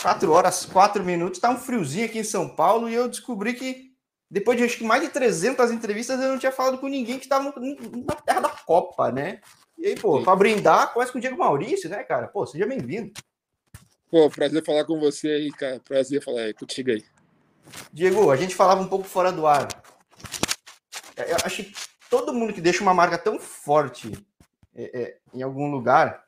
Quatro horas, quatro minutos. Tá um friozinho aqui em São Paulo e eu descobri que depois de acho que mais de 300 entrevistas eu não tinha falado com ninguém que estava na terra da Copa, né? E aí, pô, para brindar, começa com o Diego Maurício, né, cara? Pô, seja bem-vindo. Pô, prazer falar com você aí, cara. Prazer falar aí, contigo aí. Diego, a gente falava um pouco fora do ar. Eu acho que todo mundo que deixa uma marca tão forte é, é, em algum lugar,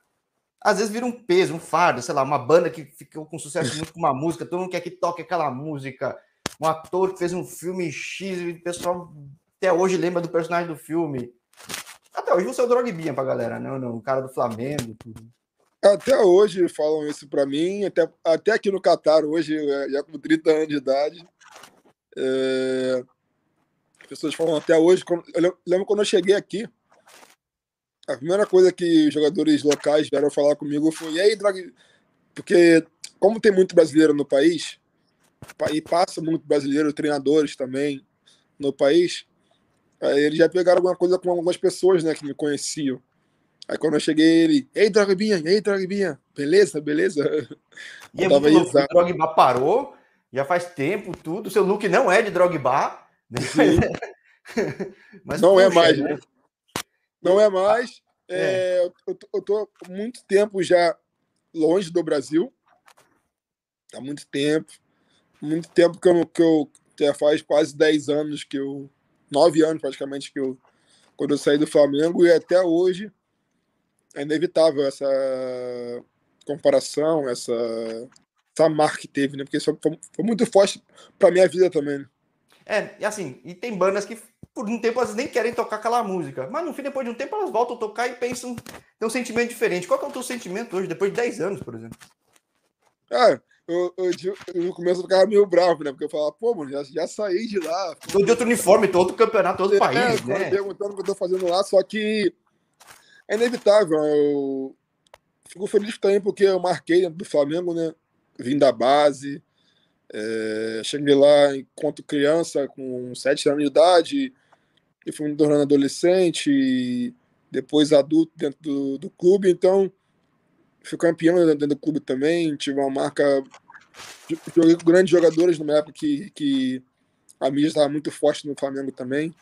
às vezes vira um peso, um fardo, sei lá, uma banda que ficou com sucesso muito com uma música, todo mundo quer que toque aquela música, um ator que fez um filme X e o pessoal até hoje lembra do personagem do filme. Até hoje você é o Drogbinha pra galera, não, não, o cara do Flamengo, tudo. Até hoje falam isso para mim, até, até aqui no Catar, hoje, já com 30 anos de idade. É, as pessoas falam até hoje. Eu lembro quando eu cheguei aqui, a primeira coisa que os jogadores locais vieram falar comigo foi: e aí, Drag? Porque, como tem muito brasileiro no país, e passa muito brasileiro, treinadores também no país, aí eles já pegaram alguma coisa com algumas pessoas né, que me conheciam. Aí quando eu cheguei, ele, ei, Drogbinha, ei, Drogbinha, beleza, beleza? E é muito louco, o Drogba parou, já faz tempo, tudo, seu look não é de Drogba, né? Mas, não é mais, né? Não é mais. É. É, eu, eu tô muito tempo já longe do Brasil. Há muito tempo. Muito tempo que eu, que eu já faz quase 10 anos que eu. 9 anos praticamente que eu. Quando eu saí do Flamengo e até hoje é inevitável essa comparação, essa, essa marca que teve, né? Porque isso foi, foi muito forte para minha vida também. Né? É, e assim, e tem bandas que por um tempo elas nem querem tocar aquela música, mas no fim, depois de um tempo, elas voltam a tocar e pensam, tem um sentimento diferente. Qual é o teu sentimento hoje, depois de 10 anos, por exemplo? Ah, eu, eu, eu, no começo eu ficava meio bravo, né? Porque eu falava, pô, mano, já, já saí de lá. Tô de outro uniforme, tô outro campeonato, todo é, país, né? perguntando o que eu tô fazendo lá, só que é inevitável. Eu fico feliz também porque eu marquei do Flamengo, né? Vim da base, é, cheguei lá enquanto criança, com sete anos de idade, e fui me tornando adolescente, e depois adulto dentro do, do clube. Então, fui campeão dentro do clube também. Tive uma marca. Joguei com grandes jogadores numa época que, que a mídia estava muito forte no Flamengo também.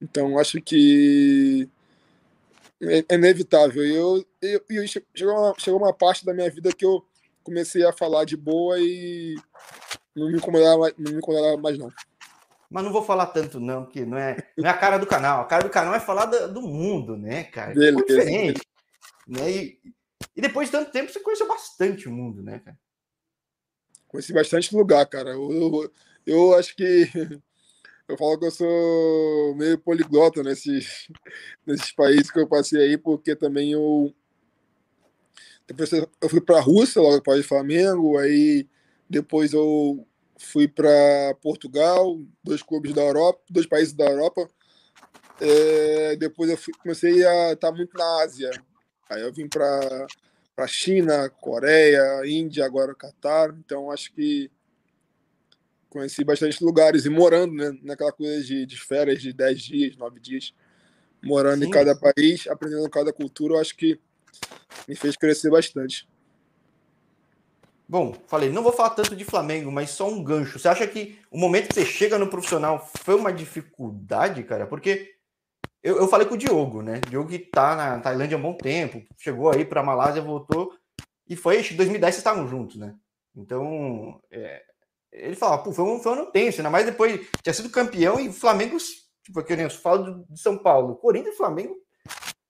Então, acho que é, é inevitável. Eu, eu, eu, chegou, uma, chegou uma parte da minha vida que eu comecei a falar de boa e não me incomodava, não me incomodava mais, não. Mas não vou falar tanto, não, que não é, não é a cara do canal. A cara do canal é falar do, do mundo, né, cara? Dele, é diferente. Né? E, e depois de tanto tempo, você conheceu bastante o mundo, né, cara? Conheci bastante lugar, cara. Eu, eu, eu acho que eu falo que eu sou meio poliglota nesses, nesses países que eu passei aí, porque também eu. Depois eu fui para a Rússia, logo após o Flamengo, aí depois eu fui para Portugal, dois clubes da Europa, dois países da Europa. É, depois eu fui, comecei a estar muito na Ásia. Aí eu vim para para China, Coreia, Índia, agora Catar. Então acho que conheci bastante lugares e morando né, naquela coisa de, de férias de 10 dias, 9 dias, morando Sim. em cada país, aprendendo cada cultura, eu acho que me fez crescer bastante. Bom, falei, não vou falar tanto de Flamengo, mas só um gancho. Você acha que o momento que você chega no profissional foi uma dificuldade, cara? Porque eu, eu falei com o Diogo, né? O Diogo que tá na Tailândia há um bom tempo, chegou aí para Malásia, voltou, e foi em 2010 vocês estavam juntos, né? Então, é, ele fala, pô, foi um, foi um ano tenso, ainda mais depois tinha sido campeão e Flamengo, tipo, que eu falo de São Paulo, Corinthians e Flamengo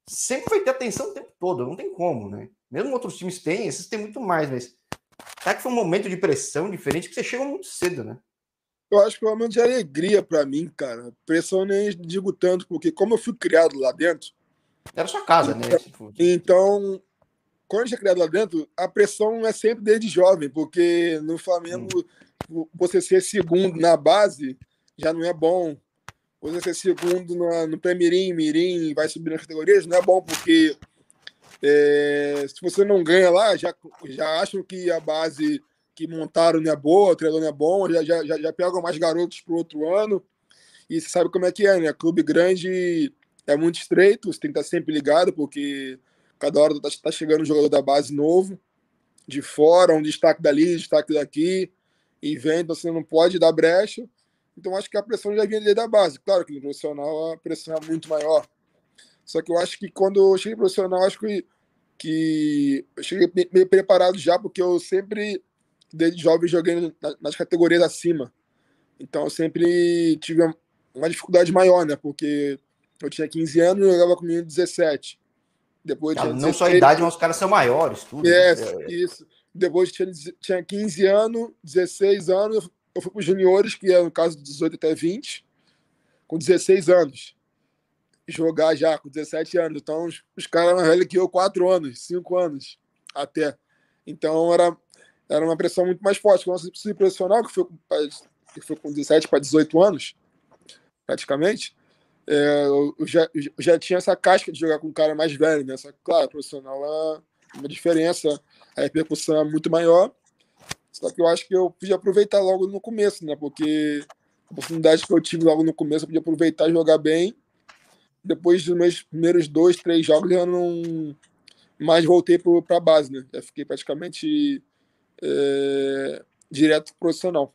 sempre vai ter atenção o tempo todo, não tem como, né? Mesmo outros times têm, esses têm muito mais, mas será que foi um momento de pressão diferente que você chegou muito cedo, né? Eu acho que foi um momento de alegria para mim, cara. Pressão nem digo tanto, porque como eu fui criado lá dentro. Era sua casa, né? Então, quando a gente é criado lá dentro, a pressão é sempre desde jovem, porque no Flamengo hum você ser segundo na base já não é bom. Você ser segundo no, no pré-mirim, mirim, vai subir nas categorias, não é bom, porque é, se você não ganha lá, já, já acham que a base que montaram não é boa, o treinador não é bom, já, já, já, pegam mais garotos para o outro ano. E você sabe como é que é, né? Clube grande é muito estreito, você tem que estar sempre ligado, porque cada hora está tá chegando um jogador da base novo. de fora, um destaque dali, um destaque daqui, e vem, então você não pode dar brecha. Então acho que a pressão já vinha desde a base. Claro que no profissional a pressão é muito maior. Só que eu acho que quando eu cheguei profissional, acho que, que eu cheguei meio preparado já, porque eu sempre, desde jovem, joguei nas categorias acima. Então eu sempre tive uma dificuldade maior, né? Porque eu tinha 15 anos e jogava com menino 17. Depois não, não só a idade, mas os caras são maiores, tudo. É, é. isso. Depois tinha, tinha 15 anos, 16 anos, eu fui para os juniores, que é no caso de 18 até 20, com 16 anos. Jogar já com 17 anos. Então, os, os caras mais velhos que eu, 4 anos, 5 anos até. Então, era, era uma pressão muito mais forte. Quando você profissional, que foi, que foi com 17 para 18 anos, praticamente, é, eu, já, eu já tinha essa casca de jogar com um cara mais velho, né? Só que, claro, profissional é uma diferença, a repercussão é muito maior. Só que eu acho que eu podia aproveitar logo no começo, né? Porque a oportunidade que eu tive logo no começo, eu podia aproveitar e jogar bem. Depois dos meus primeiros dois, três jogos, eu não mais voltei para a base, né? Já fiquei praticamente é, direto profissional.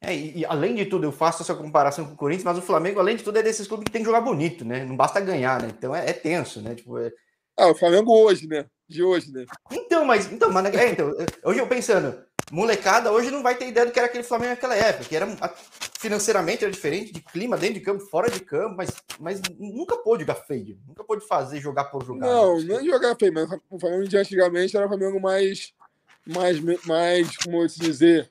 É, e, e, além de tudo, eu faço essa comparação com o Corinthians, mas o Flamengo, além de tudo, é desses clubes que tem que jogar bonito, né? Não basta ganhar, né? Então é, é tenso, né? Tipo, é... Ah, o Flamengo hoje, né? De hoje, né? Então, mas, então, mas é, então, hoje eu pensando, molecada hoje não vai ter ideia do que era aquele Flamengo naquela época, que era financeiramente era diferente, de clima, dentro de campo, fora de campo, mas, mas nunca pôde jogar feio, nunca pôde fazer jogar por jogar. Não, né? não jogar feio, mas o Flamengo de antigamente era o Flamengo mais, mais, mais, como eu dizer,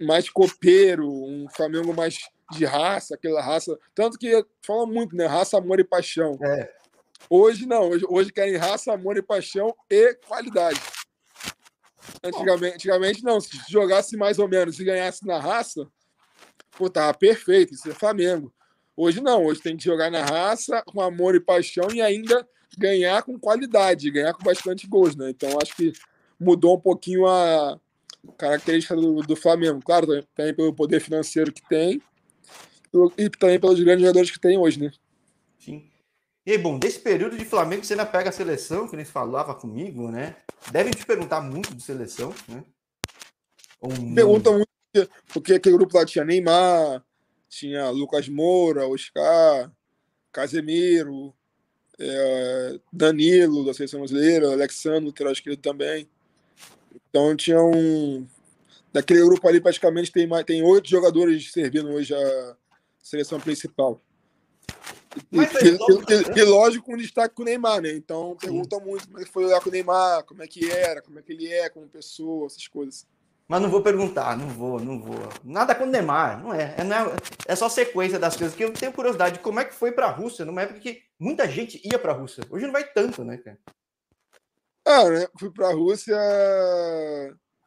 mais copeiro, um Flamengo mais de raça, aquela raça. Tanto que fala muito, né? Raça, amor e paixão. É. Hoje não, hoje, hoje querem raça, amor e paixão e qualidade. Antigamente, antigamente não, se jogasse mais ou menos e ganhasse na raça, pô, tava perfeito, isso é Flamengo. Hoje não, hoje tem que jogar na raça, com amor e paixão e ainda ganhar com qualidade, ganhar com bastante gols, né? Então acho que mudou um pouquinho a, característica do, do Flamengo. Claro, também pelo poder financeiro que tem e também pelos grandes jogadores que tem hoje, né? Sim. E bom, desse período de Flamengo você ainda pega a seleção, que nem falava comigo, né? Devem te perguntar muito de seleção, né? Perguntam muito, porque aquele grupo lá tinha Neymar, tinha Lucas Moura, Oscar, Casemiro, é, Danilo, da seleção brasileira, Alexandre, lateral esquerdo também. Então tinha um. Daquele grupo ali, praticamente, tem, tem oito jogadores servindo hoje a seleção principal. E, e, e, lógico, com destaque com o Neymar, né? Então perguntam muito como é que foi olhar com o Neymar, como é que era, como é que ele é como pessoa, essas coisas. Mas não vou perguntar, não vou, não vou. Nada com o Neymar, não é. É, não é, é só sequência das coisas que eu tenho curiosidade de como é que foi para a Rússia, numa época que muita gente ia para a Rússia. Hoje não vai tanto, né, cara? Ah, né? Fui para a Rússia,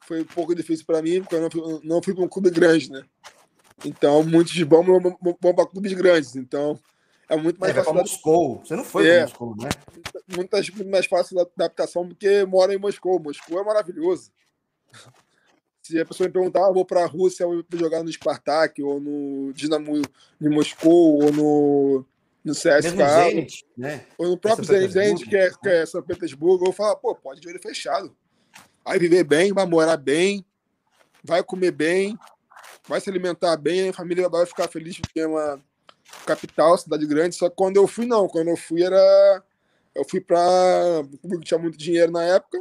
foi um pouco difícil para mim, porque eu não fui, não fui para um clube grande, né? Então, muitos de bom vão para clubes grandes. Então, é muito mais é, fácil. Moscou. Você não foi é, para Moscou, né? Muito, muito mais fácil a adaptação porque mora em Moscou. Moscou é maravilhoso. Se a pessoa me perguntar, ah, vou para a Rússia, vou jogar no Spartak, ou no Dinamo de Moscou, ou no no CSK. Zenit, né? Ou no próprio Zenit, Zenit que, é, que é São Petersburgo, eu falo, pô, pode de olho fechado. Vai viver bem, vai morar bem, vai comer bem, vai se alimentar bem, a família vai ficar feliz porque é uma capital, cidade grande. Só que quando eu fui, não. Quando eu fui, era. Eu fui para. Um clube que tinha muito dinheiro na época.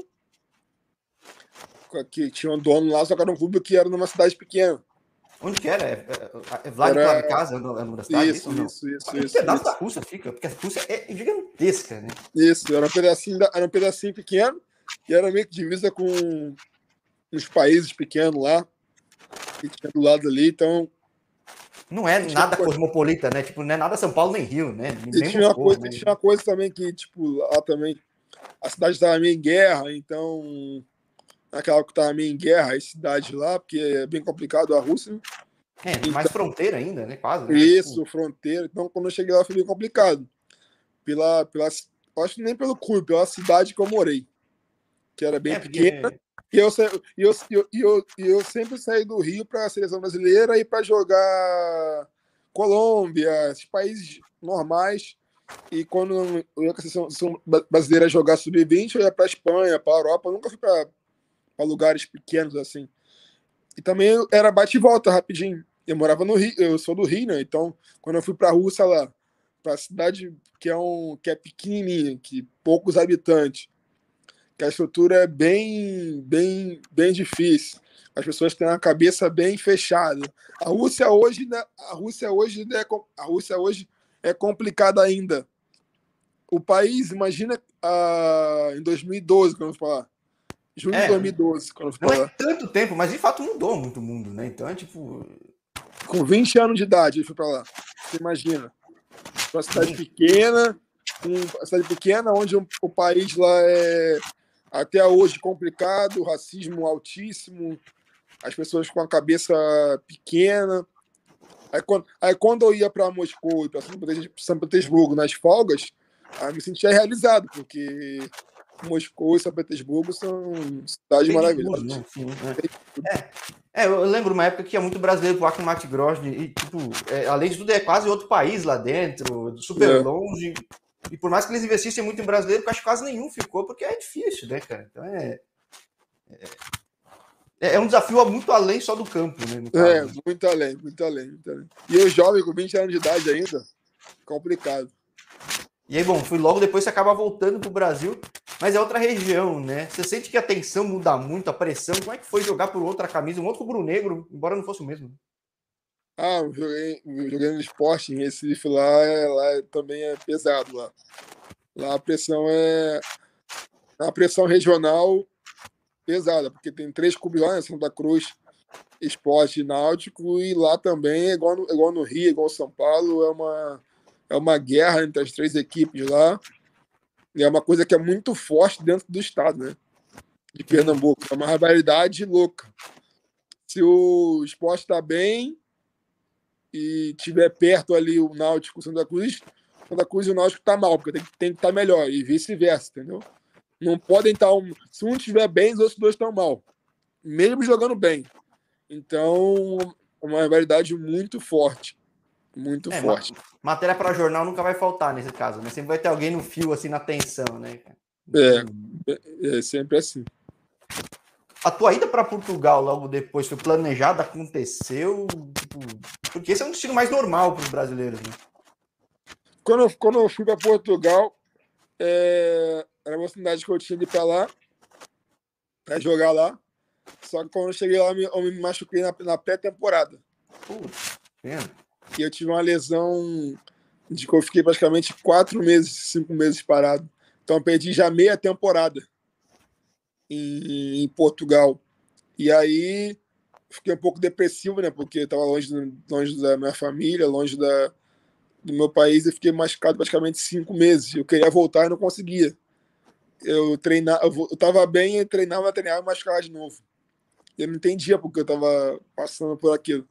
Que tinha um dono lá, só que era um clube que era numa cidade pequena. Onde que era? É, é, é Vladikavkaz, era... é da cidade? Isso, isso, isso. isso, pedaço da Rússia fica, porque a Rússia é gigantesca, né? Isso, era um pedacinho, era um pedacinho pequeno, e era meio que divisa com uns países pequenos lá, que tinha do lado ali, então... Não é nada coisa... cosmopolita, né? Tipo, não é nada São Paulo nem Rio, né? Nem e tinha, uma coisa, né? tinha uma coisa também que, tipo, lá também, a cidade estava meio em guerra, então naquela que estava meio em guerra, as cidades lá, porque é bem complicado a Rússia. É, então, mais fronteira ainda, né? Quase. Né? Isso, fronteira. Então, quando eu cheguei lá, foi bem complicado. Pela, pela, acho que nem pelo clube, pela cidade que eu morei, que era bem é, pequena. E eu, e eu, eu, eu, eu sempre saí do Rio para a seleção brasileira e para jogar Colômbia, esses países normais. E quando eu ia com a seleção brasileira jogar sub-20, eu ia para Espanha, para Europa, eu nunca fui para lugares pequenos assim. E também era bate e volta rapidinho. Eu morava no Rio, eu sou do Rio, né? Então, quando eu fui para a Rússia lá, para a cidade que é um que é pequenininha, que poucos habitantes, que a estrutura é bem bem bem difícil. As pessoas têm a cabeça bem fechada. A Rússia hoje, né, a Rússia hoje, né, a Rússia hoje é complicada ainda. O país, imagina ah, em 2012, quando eu falar. Junho é, de 2012, quando eu Não é tanto tempo, mas de fato mudou muito o mundo, né? Então é tipo. Com 20 anos de idade, ele foi para lá. Você imagina. Uma cidade pequena, uma cidade pequena, onde o país lá é até hoje complicado, racismo altíssimo, as pessoas com a cabeça pequena. Aí quando, aí, quando eu ia para Moscou e para São Petersburgo nas folgas, aí me sentia realizado, porque Moscou e São Petersburgo são cidades maravilhosas. Né? Sim, é. É, eu lembro uma época que ia muito brasileiro pro Akmat Grozny e, tipo, é, além de tudo, é quase outro país lá dentro, super é. longe. E por mais que eles investissem muito em brasileiro, acho que quase nenhum ficou, porque é difícil, né, cara? Então é, é, é, um desafio muito além só do campo, né? É, muito além, muito além, muito além. E eu jovem, com 20 anos de idade ainda, complicado. E aí, bom, fui logo depois você acaba voltando para o Brasil, mas é outra região, né? Você sente que a tensão muda muito, a pressão. Como é que foi jogar por outra camisa, um outro rubro-negro, embora não fosse o mesmo? Ah, joguei, joguei no esporte em Recife, lá, lá também é pesado lá. Lá a pressão é a pressão regional pesada, porque tem três clubes lá, né? Santa Cruz, Esporte Náutico, e lá também é igual no, igual no Rio, igual São Paulo, é uma é uma guerra entre as três equipes lá. E é uma coisa que é muito forte dentro do estado, né? De Pernambuco. É uma rivalidade louca. Se o esporte está bem e tiver perto ali o Náutico Santa Cruz, Santa Cruz e o Náutico tá mal, porque tem, tem que estar tá melhor, e vice-versa, entendeu? Não podem estar. Tá um, se um estiver bem, os outros dois estão mal. Mesmo jogando bem. Então, uma rivalidade muito forte. Muito é, forte. Matéria para jornal nunca vai faltar nesse caso, né? Sempre vai ter alguém no fio, assim, na tensão, né? É, é, é sempre assim. A tua ida para Portugal logo depois foi planejada, aconteceu? Tipo, porque esse é um destino mais normal para os brasileiros, né? Quando, eu, quando eu fui para Portugal, é, era uma oportunidade que eu tinha de ir para lá, para jogar lá. Só que quando eu cheguei lá, eu me, eu me machuquei na, na pré-temporada. Que eu tive uma lesão de que eu fiquei praticamente quatro meses, cinco meses parado. Então eu perdi já meia temporada em, em Portugal. E aí fiquei um pouco depressivo, né? Porque estava longe, longe da minha família, longe da, do meu país e fiquei machucado praticamente cinco meses. Eu queria voltar e não conseguia. Eu treinava, eu estava bem, treinava, treinava e machucava de novo. Eu não entendia porque eu estava passando por aquilo.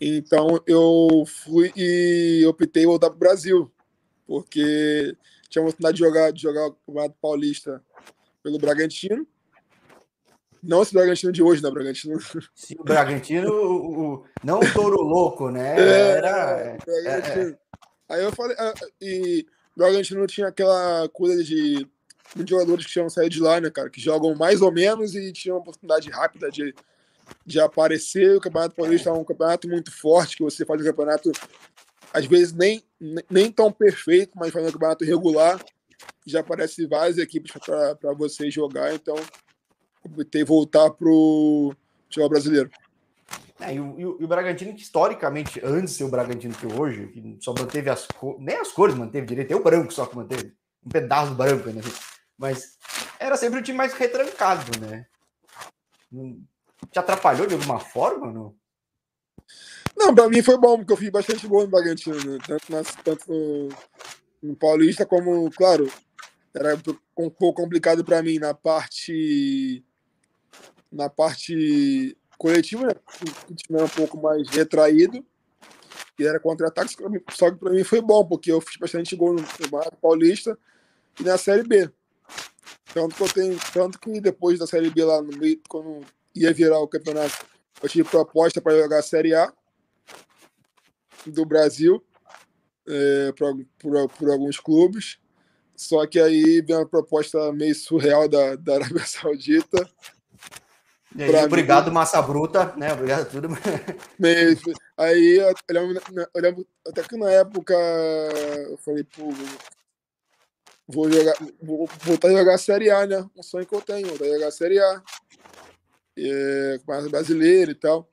Então eu fui e optei voltar para o Brasil, porque tinha a oportunidade de jogar, de jogar o Campeonato Paulista pelo Bragantino. Não esse Bragantino de hoje, né? Bragantino. Sim, o Bragantino, o, o, não o touro louco, né? É, Era. É, é, Aí eu falei. Ah, e o Bragantino tinha aquela coisa de muitos jogadores que tinham saído de lá, né, cara? Que jogam mais ou menos e tinham uma oportunidade rápida de de aparecer. O Campeonato Paulista é um campeonato muito forte, que você faz um campeonato, às vezes, nem, nem tão perfeito, mas faz um campeonato regular. Já aparece várias equipes para você jogar, então optei voltar para o futebol brasileiro. É, e, o, e, o, Bragantino, que historicamente, antes de ser o Bragantino que hoje, que só manteve as cores, nem as cores manteve direito, é o branco só que manteve, um pedaço branco, né? Mas era sempre o time mais retrancado, né? te atrapalhou de alguma forma? Não, não para mim foi bom, porque eu fiz bastante gol no Bragantino, né? tanto, nas, tanto no, no, Paulista como, claro, era um pouco complicado para mim na parte na parte coletiva, né? o time era um pouco mais retraído e era contra-ataque, só que para mim foi bom, porque eu fiz bastante gol no, no Paulista e na Série B. Tanto que eu tenho, tanto que depois da Série B lá no meio, quando ia virar o campeonato. Eu tive proposta para jogar a Série A do Brasil. é, por, por, alguns clubes. Só que aí vem uma proposta meio surreal da, da Arábia Saudita. E aí, obrigado, mim, Massa Bruta, né? Obrigado a tudo. aí eu lembro, eu lembro, até que na época eu falei, pô, vou jogar, vou voltar a jogar a Série A, né? Um sonho que eu tenho, voltar a jogar a Série A. É, com brasileiro e tal.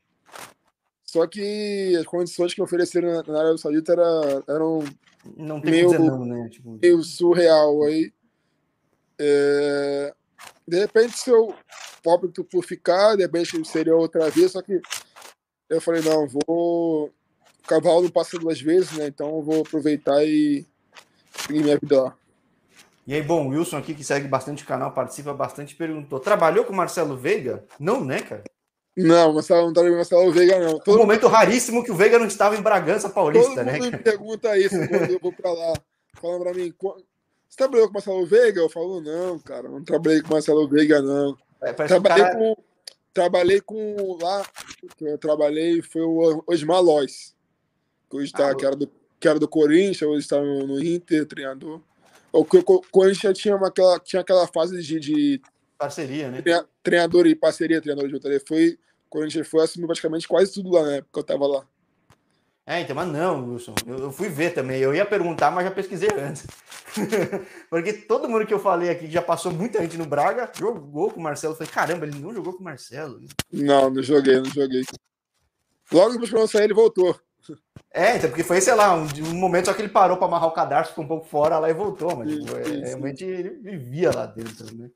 Só que as condições que ofereceram na, Arábia Saudita era, eram não tem meio, não, né? tipo... meio surreal aí. É, de repente, se eu opto por ficar, de repente seria outra vez, só que eu falei, não, vou. O cavalo não passa duas vezes, né? Então eu vou aproveitar e seguir minha vida lá. E aí, bom, o Wilson aqui, que segue bastante o canal, participa bastante, perguntou: trabalhou com o Marcelo Veiga? Não, né, cara? Não, Marcelo não tá com Marcelo Veiga, não. Todo um momento mundo... raríssimo que o Veiga não estava em Bragança Paulista, Todo né? Todo mundo me pergunta isso quando eu vou pra lá. Falando pra mim, você trabalhou com o Marcelo Veiga? Eu falo, não, cara, não trabalhei com Marcelo Veiga, não. É, trabalhei, cara... com, trabalhei com lá, que eu trabalhei foi o Osmar Lois, que hoje tá, ah, que, era do, que era do Corinthians, hoje está no, no Inter, treinador. O Corinthians tinha, uma, aquela, tinha aquela fase de, de Parceria, né? Treinador e parceria, treinador de JD. Foi, gente foi, assumiu praticamente quase tudo lá na época que eu tava lá. É, então, mas não, Wilson. Eu, eu fui ver também. Eu ia perguntar, mas já pesquisei antes. Porque todo mundo que eu falei aqui, já passou muita gente no Braga, jogou com o Marcelo. Eu falei, caramba, ele não jogou com o Marcelo. Não, não joguei, não joguei. Logo depois que eu sair, ele voltou. É, então, porque foi, sei lá, um, um momento só que ele parou para amarrar o cadarço, ficou um pouco fora lá e voltou, mas tipo, é, realmente ele vivia lá dentro, né?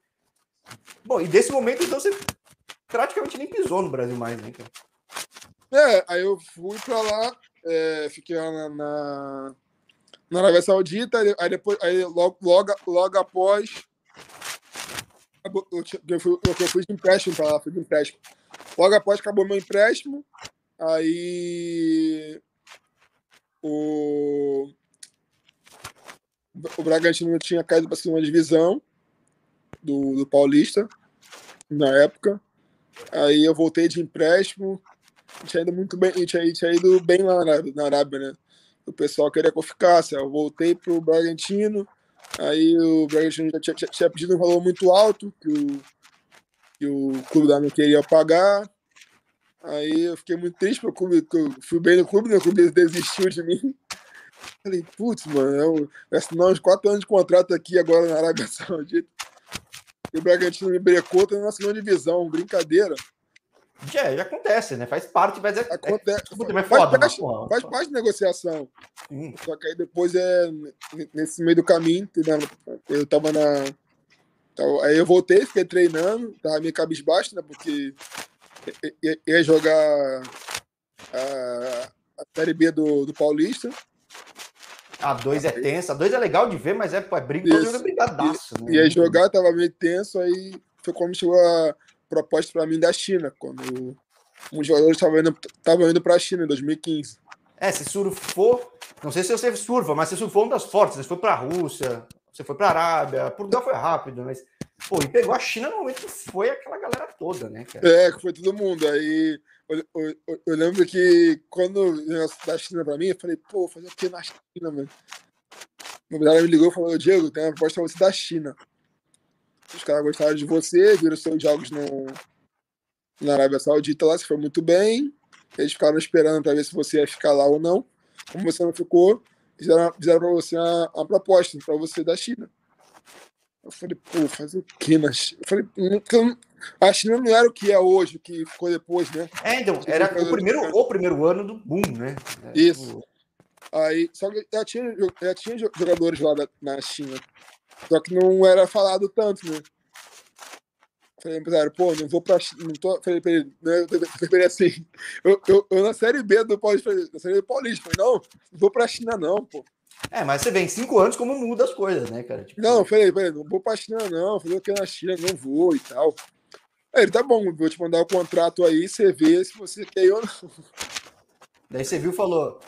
Bom, e desse momento, então, você praticamente nem pisou no Brasil mais, né, cara? É, aí eu fui pra lá, é, fiquei lá na, na, na Arábia Saudita, aí depois, aí logo, logo, logo após, eu fui, eu fui de empréstimo pra lá, fui de empréstimo. Logo após acabou meu empréstimo, aí o, o Bragantino tinha caído para segunda divisão, do, do Paulista, na época. Aí eu voltei de empréstimo, tinha ido muito bem, tinha, tinha ido bem lá na, na Arábia, né? O pessoal queria que eu ficasse. Eu voltei pro Bragantino, aí o Bragantino já tinha, tinha pedido um valor muito alto que o, que o clube lá não queria pagar. Aí eu fiquei muito triste porque o clube, eu fui bem no clube, né? o clube desistiu de mim. Falei, putz, mano, eu assinar uns quatro anos de contrato aqui agora na Arábia Saudita. E o Bragantino me brecou, tá na segunda divisão, brincadeira. Já, já acontece, né? Faz parte, mas é. Acontece. É, é foda, faz, parte, faz parte da negociação. Sim. Só que aí depois é. Nesse meio do caminho, entendeu? Eu tava na. Aí eu voltei, fiquei treinando, tava meio cabisbaixo, né? Porque ia jogar a, a Série B do, do Paulista. A 2 é tensa, a 2 é legal de ver, mas é, é briga, todo mundo é brigadaço. Né? Aí jogar tava meio tenso, aí foi quando chegou a proposta para mim da China, quando um jogadores estavam indo, tavam indo para a China em 2015. É, você surfou, não sei se você surfa, mas você surfou um das fortes, você foi para a Rússia, você foi para a Arábia, Portugal foi rápido, mas pô, e pegou a China no momento que foi aquela galera toda, né, cara? É, que foi todo mundo. Aí eu, eu, eu, lembro que quando da China pra mim, eu falei, pô, fazer o que na China, mano? Meu empresário me ligou e falou, Diego, tem uma proposta pra você da China. Os caras gostaram de você, viram seus jogos no, na Arábia Saudita lá, você foi muito bem. Eles ficaram esperando para ver se você ia ficar lá ou não. Como você não ficou, fizeram, fizeram para você uma, uma proposta para você da China. Eu falei, pô, fazer o quê na China? Eu falei, hum, a China não era o que é hoje, o que ficou depois, né? É, então, era o primeiro, o primeiro ano do boom, né? Isso. Aí, só que já tinha, já tinha jogadores lá da, na China. Só que não era falado tanto, né? Falei, empresário, pô, não vou pra China. Não tô, falei pra ele, né, falei assim, eu, eu, eu, na série B do Paulista, na série B Paulista, falei, não, não vou pra China, não, pô. É, mas você vem cinco anos, como muda as coisas, né, cara? Tipo... Não, falei, falei, não vou pra China, não. Falei que na China não vou e tal. Aí ele, tá bom, vou te mandar o contrato aí, você vê se você quer ou não. Daí você viu e falou: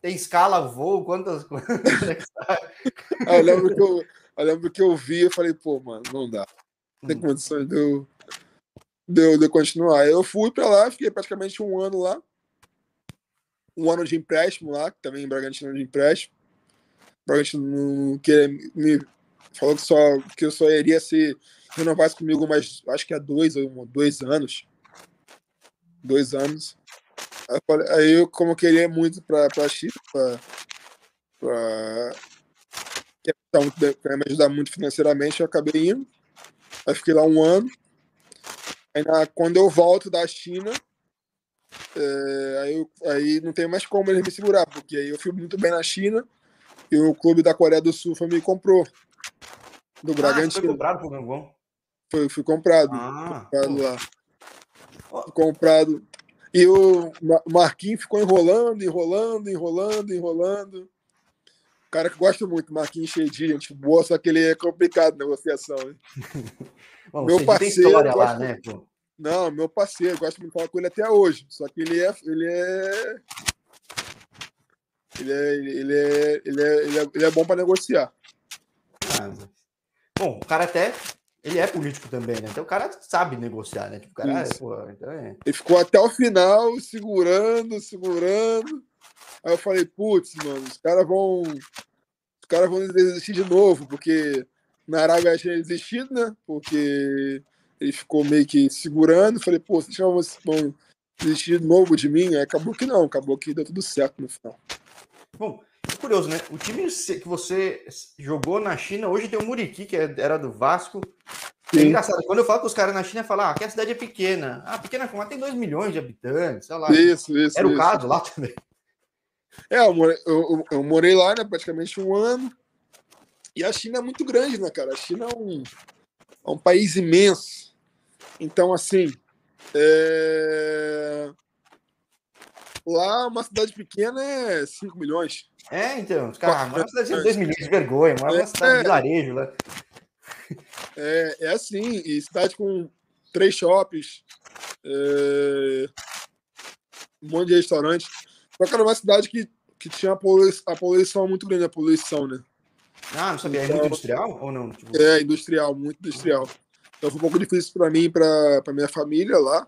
tem escala, voo, quantas. aí eu, lembro que eu, eu lembro que eu vi e falei, pô, mano, não dá. Não tem hum. condições de eu, de, eu, de eu continuar. Eu fui pra lá, fiquei praticamente um ano lá. Um ano de empréstimo lá, que também em Bragantino de empréstimo. provavelmente não queria me falou que só que eu só iria se renovasse comigo mais acho que há dois ou dois anos dois anos eu, falei, aí eu como eu queria muito para para China para me ajudar muito financeiramente eu acabei indo aí fiquei lá um ano aí na, quando eu volto da China é, aí, eu, aí não tem mais como eles me segurar porque aí eu fui muito bem na China e o clube da Coreia do Sul me comprou do Bragantino. Ah, foi comprado Gangão? Foi, fui comprado. Ah, comprado lá. Fui comprado. E o Marquinhos ficou enrolando, enrolando, enrolando, enrolando. Cara que gosta muito, Marquinhos cheio de gente boa, só que ele é complicado na negociação. Bom, meu parceiro. Lá, né, pô? Não, meu parceiro, gosto muito de falar com ele até hoje. Só que ele é. Ele é. Ele é, ele é, ele é, ele é, ele é bom para negociar. Ah, Bom, o cara até. Ele é político também, né? Então o cara sabe negociar, né? Tipo, o cara, é, pô, então é... Ele ficou até o final segurando, segurando. Aí eu falei, putz, mano, os caras vão. Os caras vão desistir de novo, porque na Arábia tinha desistido, né? Porque ele ficou meio que segurando. Falei, pô, vocês vão desistir de novo de mim? Aí acabou que não, acabou que deu tudo certo no final. Bom, curioso, né? O time que você jogou na China, hoje tem o Muriqui, que é, era do Vasco. É engraçado, quando eu falo com os caras na China, falam ah, que a cidade é pequena. Ah, pequena como? Tem 2 milhões de habitantes, sei lá. Isso, isso. Era isso. o caso lá também. É, eu morei, eu, eu morei lá, né, praticamente um ano. E a China é muito grande, né, cara? A China é um, é um país imenso. Então, assim, é... lá uma cidade pequena é 5 milhões. É, então, cara, mora uma cidade de 2 milhões de vergonha, mora uma cidade é, de larejo lá. É, é assim, e cidade com três shoppings, é, um monte de restaurantes. Só que era uma cidade que, que tinha a poluição, a poluição muito grande, a poluição, né? Ah, não sabia. É muito então, industrial ou não? Tipo... É, industrial, muito industrial. Então foi um pouco difícil para mim e para minha família lá.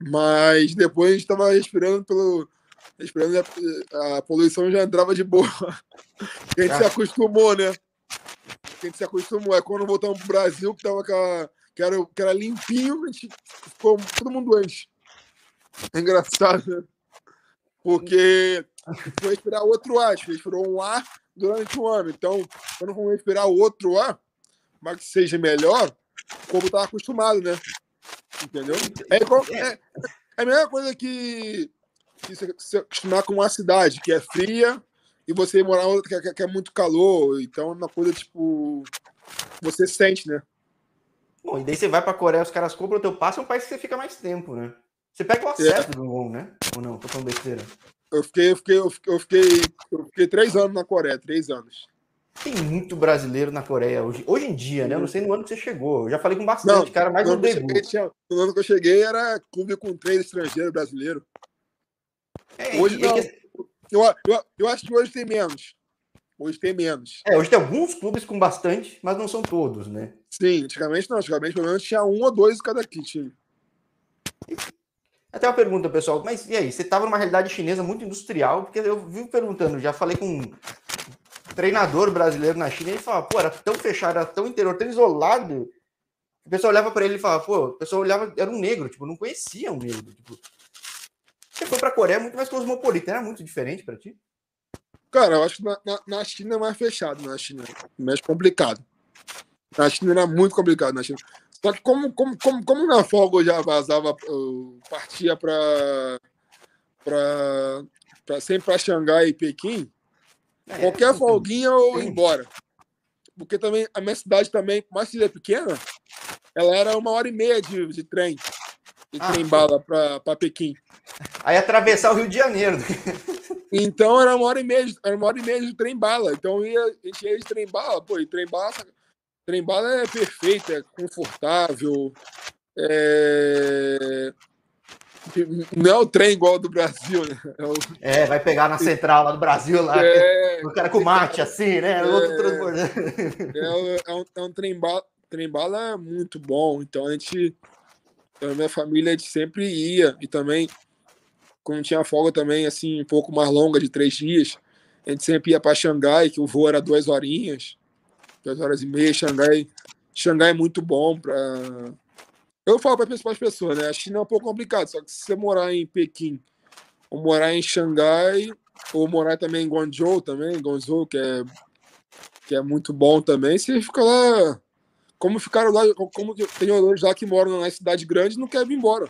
Mas depois a gente estava respirando pelo, esperando a, a poluição já entrava de boa. A gente se acostumou, né? A gente se acostumou. É quando voltamos pro Brasil, que, tava a, que, era, que era limpinho, a gente ficou todo mundo doente. É engraçado, né? Porque foi respirar outro ar, a gente respirou um ar durante um ano. Então, quando vamos respirar outro ar, mas que seja melhor, como estava acostumado, né? Entendeu? É, é, é a mesma coisa que que se acostumar com uma cidade que é fria e você morar em outra que é, que é muito calor. Então é uma coisa tipo. Você sente, né? Bom, e daí você vai pra Coreia, os caras compram o teu passe, é um país que você fica mais tempo, né? Você pega o acesso é. do voo, né? Ou não? Tô falando besteira. Eu fiquei, eu fiquei, eu fiquei, eu fiquei, eu fiquei três anos na Coreia, três anos. Tem muito brasileiro na Coreia hoje, hoje em dia, né? Eu não sei no ano que você chegou. Eu já falei com bastante, não, cara, mais um debut. No ano que eu cheguei era clube com três estrangeiros brasileiros. É, hoje não. Eu, eu, eu acho que hoje tem menos. Hoje tem menos. É, hoje tem alguns clubes com bastante, mas não são todos, né? Sim, antigamente não. Antigamente pelo menos tinha um ou dois cada time. Até uma pergunta, pessoal. Mas e aí? Você estava numa realidade chinesa muito industrial, porque eu vivo perguntando, já falei com um treinador brasileiro na China, e ele fala, pô, era tão fechado, era tão interior, tão isolado. O pessoal olhava para ele e falava, pô, o pessoal olhava, era um negro, tipo, não conhecia um negro. Tipo, você foi para a Coreia muito mais cosmopolita, era muito diferente para ti? Cara, eu acho que na, na, na, China é mais fechado, na China é mais complicado. Na China era muito complicado, na China. Só que como, como, como, como na folga eu já vazava, eu partia para sempre para Xangai e Pequim, é, qualquer folguinha eu ia embora. Porque também a minha cidade também, por mais que seja pequena, ela era uma hora e meia de, de trem, de ah, trem bala para Pequim. Aí atravessar o Rio de Janeiro. Então era uma hora e meia, era uma hora e meia de trem bala. Então ia, a gente ia de trem bala, pô, e trem bala, trem bala é perfeito, é confortável. É... Não é o trem igual do Brasil, né? É, o... é, vai pegar na central lá do Brasil, lá, é... o cara com mate, assim, né? É... Outro transbordando. É, é, um, é um trem bala, trem bala é muito bom. Então a gente, a minha família, sempre ia. E também quando tinha folga também, assim, um pouco mais longa, de três dias, A gente sempre ia para Xangai, que o voo era duas horinhas, duas horas e meia. Xangai, Xangai é muito bom para. Eu falo para as pessoas, né? A China é um pouco complicado, só que se você morar em Pequim ou morar em Xangai, ou morar também em Guangzhou, também, Guangzhou, que é, que é muito bom também, você fica lá. Como ficaram lá, como tem jogadores lá que moram na cidade grande não querem vir embora.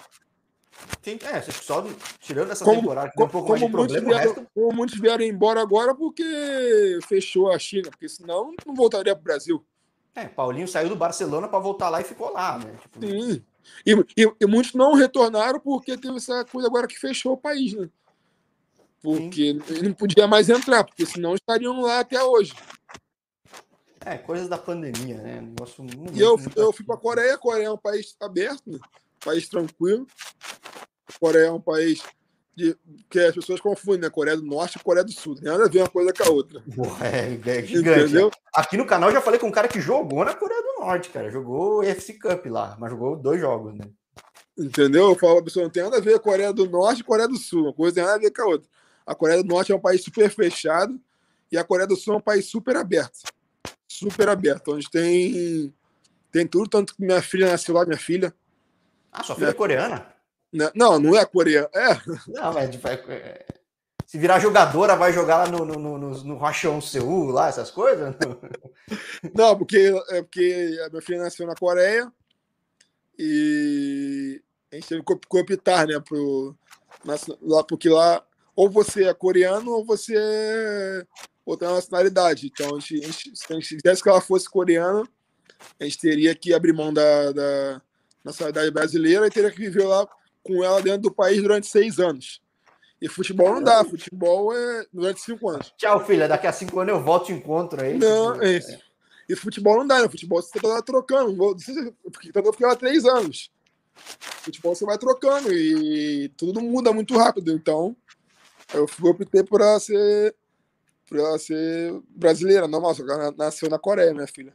Sim, é, só tirando essa como, temporada que como, um pouco como mais de problema, vieram, resto... como muitos vieram embora agora porque fechou a China, porque senão não voltaria para o Brasil. É, Paulinho saiu do Barcelona para voltar lá e ficou lá, né? Tipo... Sim. E, e, e, muitos não retornaram porque teve essa coisa agora que fechou o país, né? Porque Sim. não podia mais entrar, porque senão estariam lá até hoje. É, coisas da pandemia, né? Negócio muito, e eu, muito eu fui para a Coreia, a Coreia é um país aberto, né? país tranquilo. A Coreia é um país de, que as pessoas confundem, né? Coreia do Norte e Coreia do Sul. Tem nada a ver uma coisa com a outra. É, é gigante. Entendeu? Aqui no canal eu já falei com um cara que jogou na Coreia do Norte, cara. Jogou EFC Cup lá, mas jogou dois jogos, né? Entendeu? Eu falo, a pessoa não tem nada a ver com a Coreia do Norte e Coreia do Sul. Uma coisa tem nada a ver com a outra. A Coreia do Norte é um país super fechado e a Coreia do Sul é um país super aberto. Super aberto, onde tem, tem tudo, tanto que minha filha nasceu lá, minha filha. Ah, sua filha é, é coreana? Não, não é coreana. É. Não, mas tipo, é, é, se virar jogadora, vai jogar lá no, no, no, no, Rachão Seul, lá, essas coisas? Não, porque, é porque a minha filha nasceu na Coreia e a gente teve que cooptar, né, pro, lá, porque lá ou você é coreano ou você é outra nacionalidade. Então, a gente, a gente, se a gente quisesse que ela fosse coreana, a gente teria que abrir mão da, da nacionalidade brasileira e teria que viver lá com ela dentro do país durante seis anos. E futebol não dá, futebol é durante cinco anos. Tchau, filha, daqui a cinco anos eu volto e encontro aí. Não, tipo, é isso. E futebol não dá, né? Futebol você tá trocando. Porque eu fiquei lá três anos. Futebol você vai trocando e tudo muda muito rápido. Então, eu optei por ser, por ela ser brasileira, normal, só que ela nasceu na Coreia, minha filha.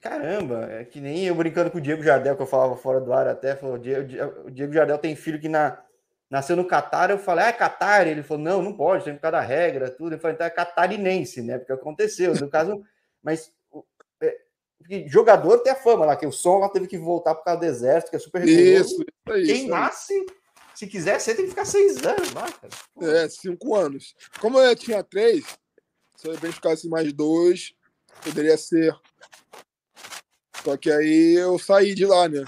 Caramba, é que nem eu brincando com o Diego Jardel, que eu falava fora do ar até, falou, o Diego, o Diego Jardel tem filho que na, nasceu no Catar, eu falei, ah, é Catar? Ele falou, não, não pode, tem por causa da regra, tudo. Eu falei, então é catarinense, né? Porque aconteceu, no caso, mas é, jogador tem a fama lá, que o som lá teve que voltar por causa do exército, que é super. Isso, isso Quem nasce, se quiser, você tem que ficar seis anos lá, cara. É, cinco anos. Como eu tinha três, se eu ficasse mais dois, poderia ser só que aí eu saí de lá, né?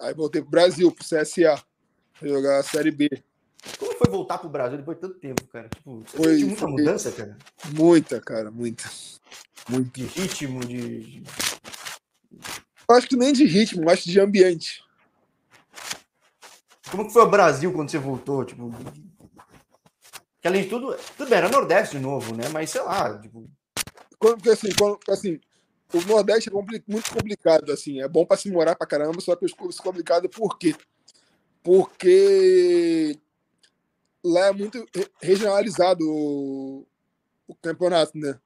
Aí voltei pro Brasil, pro CSA, jogar a Série B. Como foi voltar pro Brasil depois de tanto tempo, cara? Tipo, você foi, muita foi... mudança, cara? Muita, cara, muita. Muito. De ritmo, de. Eu acho que nem de ritmo, acho de ambiente. Como que foi o Brasil quando você voltou? Tipo. Que além de tudo, tudo bem, era Nordeste de novo, né? Mas sei lá, tipo. Quando, assim, quando, assim, o Nordeste é muito complicado, assim. É bom para se morar para caramba, só que eu escolho complicado por quê? Porque lá é muito regionalizado o, o campeonato, né?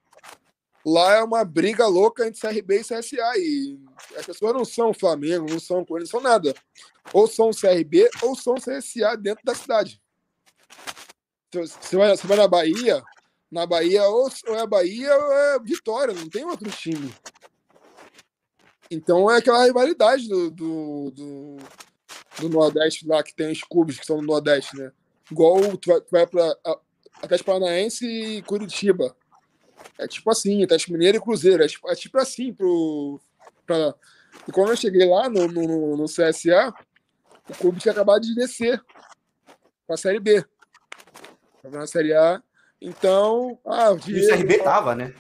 Lá é uma briga louca entre CRB e CSA. E as pessoas não são Flamengo, não são Corinthians, não são nada. Ou são CRB ou são CSA dentro da cidade. Você vai, você vai na Bahia, na Bahia, ou, ou é Bahia ou é Vitória, não tem outro time. Então é aquela rivalidade do, do, do, do Nordeste lá, que tem os clubes que são do Nordeste, né? Igual tu vai, tu vai para Atlético Paranaense e Curitiba. É tipo assim, Atlético Mineiro e Cruzeiro. É tipo, é tipo assim pro. Pra... E quando eu cheguei lá no, no, no CSA, o clube tinha acabado de descer para a Série B. Tava na Série A então, ah, o Diego, e o CRB tava, né?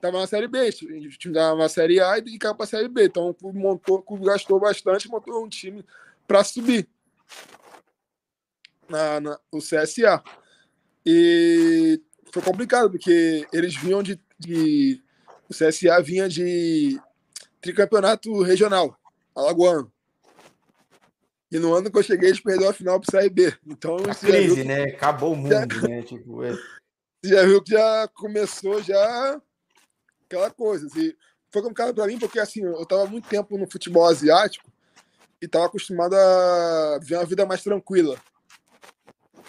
Tava na Série B, o time tava na Série A e caiu pra Série B. Então o clube montou, o clube gastou bastante, montou um time para subir na, na, o CSA. E foi complicado, porque eles vinham de, de. O CSA vinha de tricampeonato regional, alagoano. E no ano que eu cheguei, eles perderam a final pro CRB. Então, a crise, né? Acabou o mundo, né? Tipo, é... Você já viu que já começou já aquela coisa. Assim, foi complicado para mim, porque assim, eu estava muito tempo no futebol asiático e estava acostumado a viver uma vida mais tranquila.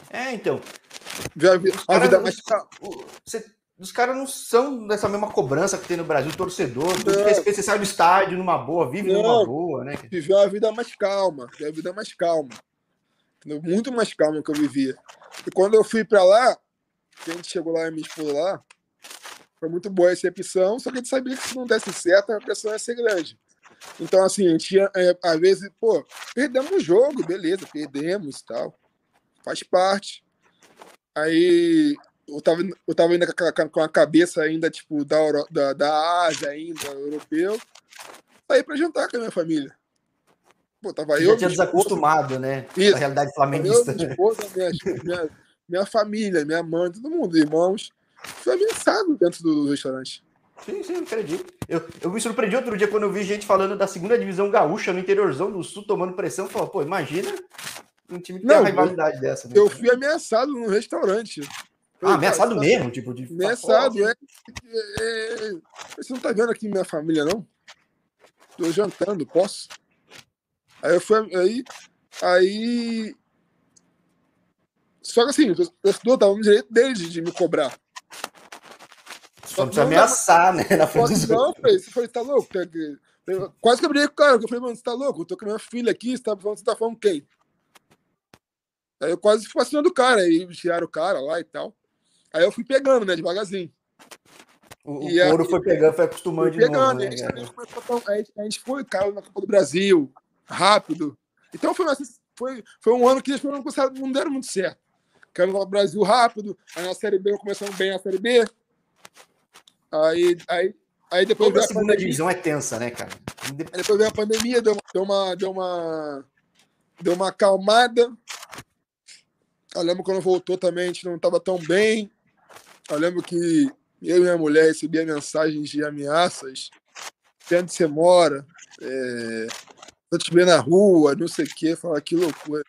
É, então. Ver a, vi- a vida mais o- você- os caras não são dessa mesma cobrança que tem no Brasil, torcedor. Você sai do estádio numa boa, vive numa Não. boa, né? Viver uma vida mais calma. Ver a vida mais calma. Muito mais calma que eu vivia. E quando eu fui pra lá, a gente chegou lá e me expôs lá, foi muito boa a recepção, só que a gente sabia que se não desse certo, a pressão ia ser grande. Então, assim, a gente ia, é, às vezes, pô, perdemos o jogo, beleza, perdemos e tal. Faz parte. Aí eu tava, eu tava ainda com a- a cabeça ainda, tipo, da, Euro- da, da Ásia ainda, europeu. Saí pra jantar com a minha família. Pô, tava eu, já tinha desacostumado, né? Isso. Da realidade eu, flamenguista. minha esposa, minha, minha, minha família, minha mãe, todo mundo, irmãos. Fui ameaçado dentro do restaurante. Sim, sim, eu acredito. Eu, eu me surpreendi outro dia quando eu vi gente falando da segunda divisão gaúcha no interiorzão do sul tomando pressão. Falei, pô, imagina um time que tem Não, uma rivalidade dessa. Né? Eu fui ameaçado no restaurante. Ah, ameaçado Cara, mesmo, tipo, de. Ameaçado, é, é, é. Você não tá vendo aqui minha família, não? Tô jantando, posso? Aí eu fui. Aí. Aí. Só que assim, o torcedor tava no direito dele de, de me cobrar. Só não precisa ameaçar, né? Na frente Posso não, falei, você falou, tá louco? Tá- eu Quase que eu briguei com o cara, eu falei, mano, você tá louco? Eu tô com a minha filha aqui, você tá falando, você tá falando quem? Aí eu quase fui assinando do cara, aí tiraram o cara lá e tal. Aí eu fui pegando, né, devagarzinho. O, o E a- couro foi pegando, foi acostumando de novo. pegando, Né, a, gente a a gente- a gente foi, caiu na Copa do Brasil, rápido. Então foi, uma- foi, foi um ano que eles não, começaram- não deram muito certo. Caiu na Copa do Brasil rápido, aí na Série B começando bem a Série B. Aí, aí, aí depois Toda a segunda pandemia. divisão é tensa, né, cara? Aí depois veio a pandemia, deu, deu uma. Deu uma. Deu uma acalmada. Eu lembro quando voltou também, a gente não estava tão bem. Eu lembro que eu e minha mulher recebia mensagens de ameaças. Onde você mora? É, eu te ver na rua, não sei o quê. Falar que loucura.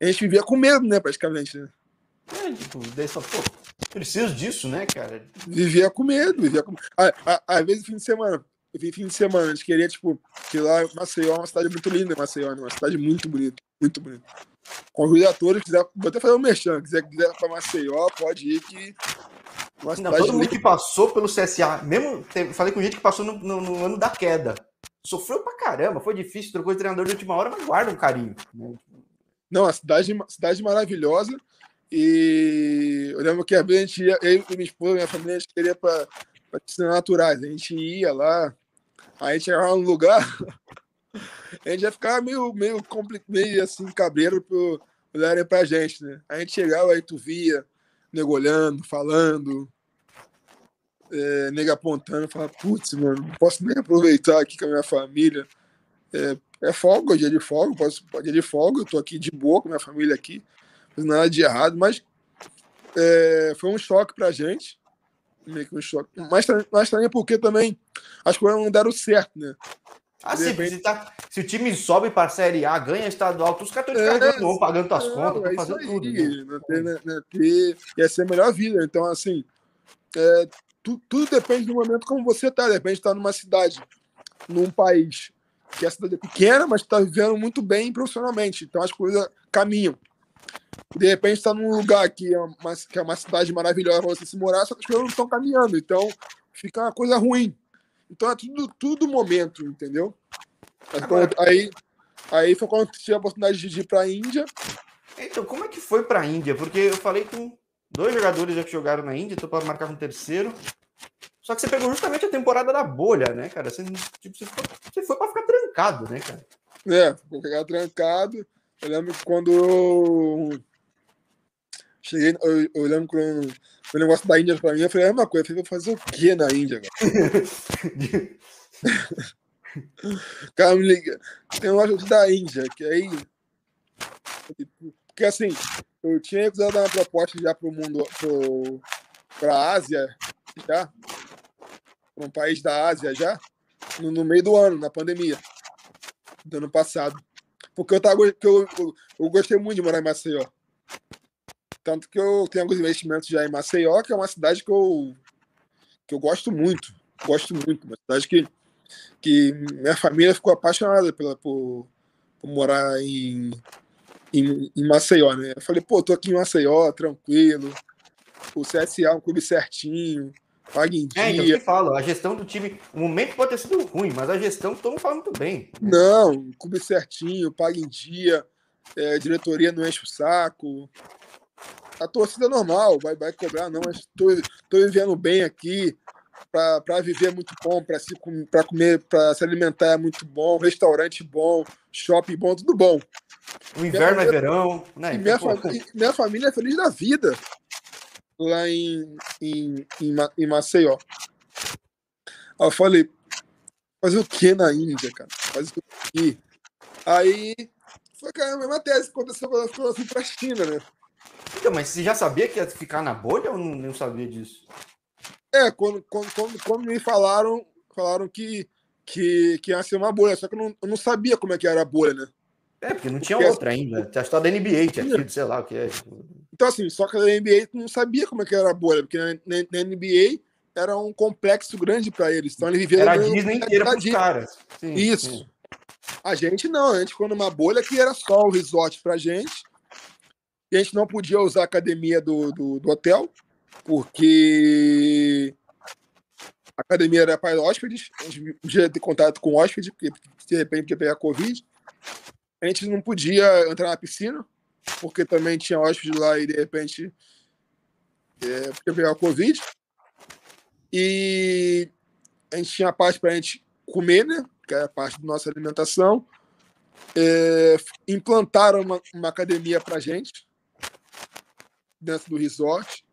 A gente vivia com medo, né, praticamente. Né? É, tipo, daí só, pô, preciso disso, né, cara? Vivia com medo, vivia com a- a- Às vezes, fim de semana, eu vim fim de semana, a gente queria, tipo, que lá Maceió é uma cidade muito linda, Maceió, né? Uma cidade muito bonita, muito bonita. Convido a todos, quiser, vou até fazer um merchan, quiser, quiser pra Maceió, pode ir que. Não, todo mundo que passou pelo CSA, mesmo teve- falei com gente que passou no, no- no ano da queda. Sofreu pra caramba, foi difícil, trocou de treinador de última hora, mas guarda um carinho. né? Não, a cidade, cidade maravilhosa. E eu lembro que a vez a gente ia, eu e minha esposa, minha família, a gente queria para piscinas naturais. A gente ia lá, aí a gente chegava no lugar, a gente ia ficar meio, meio, meio assim, cabreiro pro olharem pra gente, né? A gente chegava, aí tu via, nego olhando, falando, é, nego apontando, falava, putz, mano, não posso nem aproveitar aqui com a minha família. É, é folga, dia de folga, posso, dia de folga, eu tô aqui de boa com a minha família aqui, não nada de errado, mas é, foi um choque pra gente, meio que um choque, mas também porque também as coisas não deram certo, né? Ah, sim, repente- se, tá- se o time sobe pra Série A, ganha estadual, os caras estão É, pagando tuas Não, contas, é fazendo tudo. né? não ter, né, né, ter- ia ser a melhor vida, então assim, é, tu- tudo depende do momento como você tá, de repente tá numa cidade, num país que a cidade é pequena, mas está vivendo muito bem profissionalmente. Então as coisas caminham. De repente está num lugar que é, uma, que é uma cidade maravilhosa para você se morar, só que as coisas não estão caminhando. Então fica uma coisa ruim. Então é tudo, tudo momento, entendeu? Quando- aí, aí foi quando eu tive a oportunidade de ir para a Índia. Então, como é que foi pra Índia? Porque eu falei com dois jogadores já que jogaram na Índia, tô para marcar com um terceiro. Só que você pegou justamente a temporada da bolha, né, cara? Você, tipo, você, foi, você foi pra ficar trancado, né, cara? É, vou pegar trancado. Eu lembro que quando cheguei, eu, eu lembro quando o negócio da Índia pra mim, eu falei, é uma coisa, eu falei, vou fazer o que na Índia, cara? Me liga, tem um negócio da Índia, que aí. Porque assim, eu tinha recusado dar uma proposta já pro mundo, pro, pra Ásia, já, pra um país da Ásia já, no, no meio do ano, na pandemia, do ano passado. Porque eu, tava, eu, eu, eu gostei muito de morar em Maceió. Tanto que eu tenho alguns investimentos já em Maceió, que é uma cidade que eu, que eu gosto muito. Gosto muito. Uma cidade que, que minha família ficou apaixonada pela, por, por morar em, em, em Maceió, né? Eu falei, pô, tô aqui em Maceió, tranquilo. O CSA é um clube certinho, paga em dia. É, então eu falo, a gestão do time, o momento pode ter sido ruim, mas a gestão todo mundo fala muito bem. Não, clube certinho, paga em dia, é, diretoria não enche o saco. A torcida é normal, vai, vai cobrar, não, mas tô, tô vivendo bem aqui, para viver é muito bom, para se para comer, para se alimentar é muito bom, restaurante bom, shopping bom, tudo bom. O inverno é verão, né? Minha, então, família, minha família é feliz da vida lá em, em, em, em Maceió. Aí eu falei, fazer o que na Índia, cara? Fazer o que? Aí foi a mesma tese que aconteceu quando eu fui pra China, né? Então, mas você já sabia que ia ficar na bolha ou não, não sabia disso? É, quando, quando, quando, quando, me falaram, falaram que, que, que ia ser uma bolha, só que eu não, eu não sabia como é que era a bolha, né? É, porque não tinha porque outra ainda. Tinha história da NBA, tinha tido, sei lá o que é. Então, assim, só que a NBA não sabia como é que era a bolha, porque na, na NBA era um complexo grande para eles. Então, eles viviam. Era a Disney inteira para os caras. Sim, Isso. Sim. A gente não, a gente ficou numa bolha que era só o resort pra gente. E a gente não podia usar a academia do, do, do hotel porque a academia era para hóspedes, a gente podia ter contato com hóspedes, porque de repente podia pegar Covid. A gente não podia entrar na piscina, porque também tinha hóspedes lá e de repente é, podia pegar Covid. E a gente tinha a parte para a gente comer, né? Que era parte da nossa alimentação. É, implantaram uma, uma academia para gente dentro do resort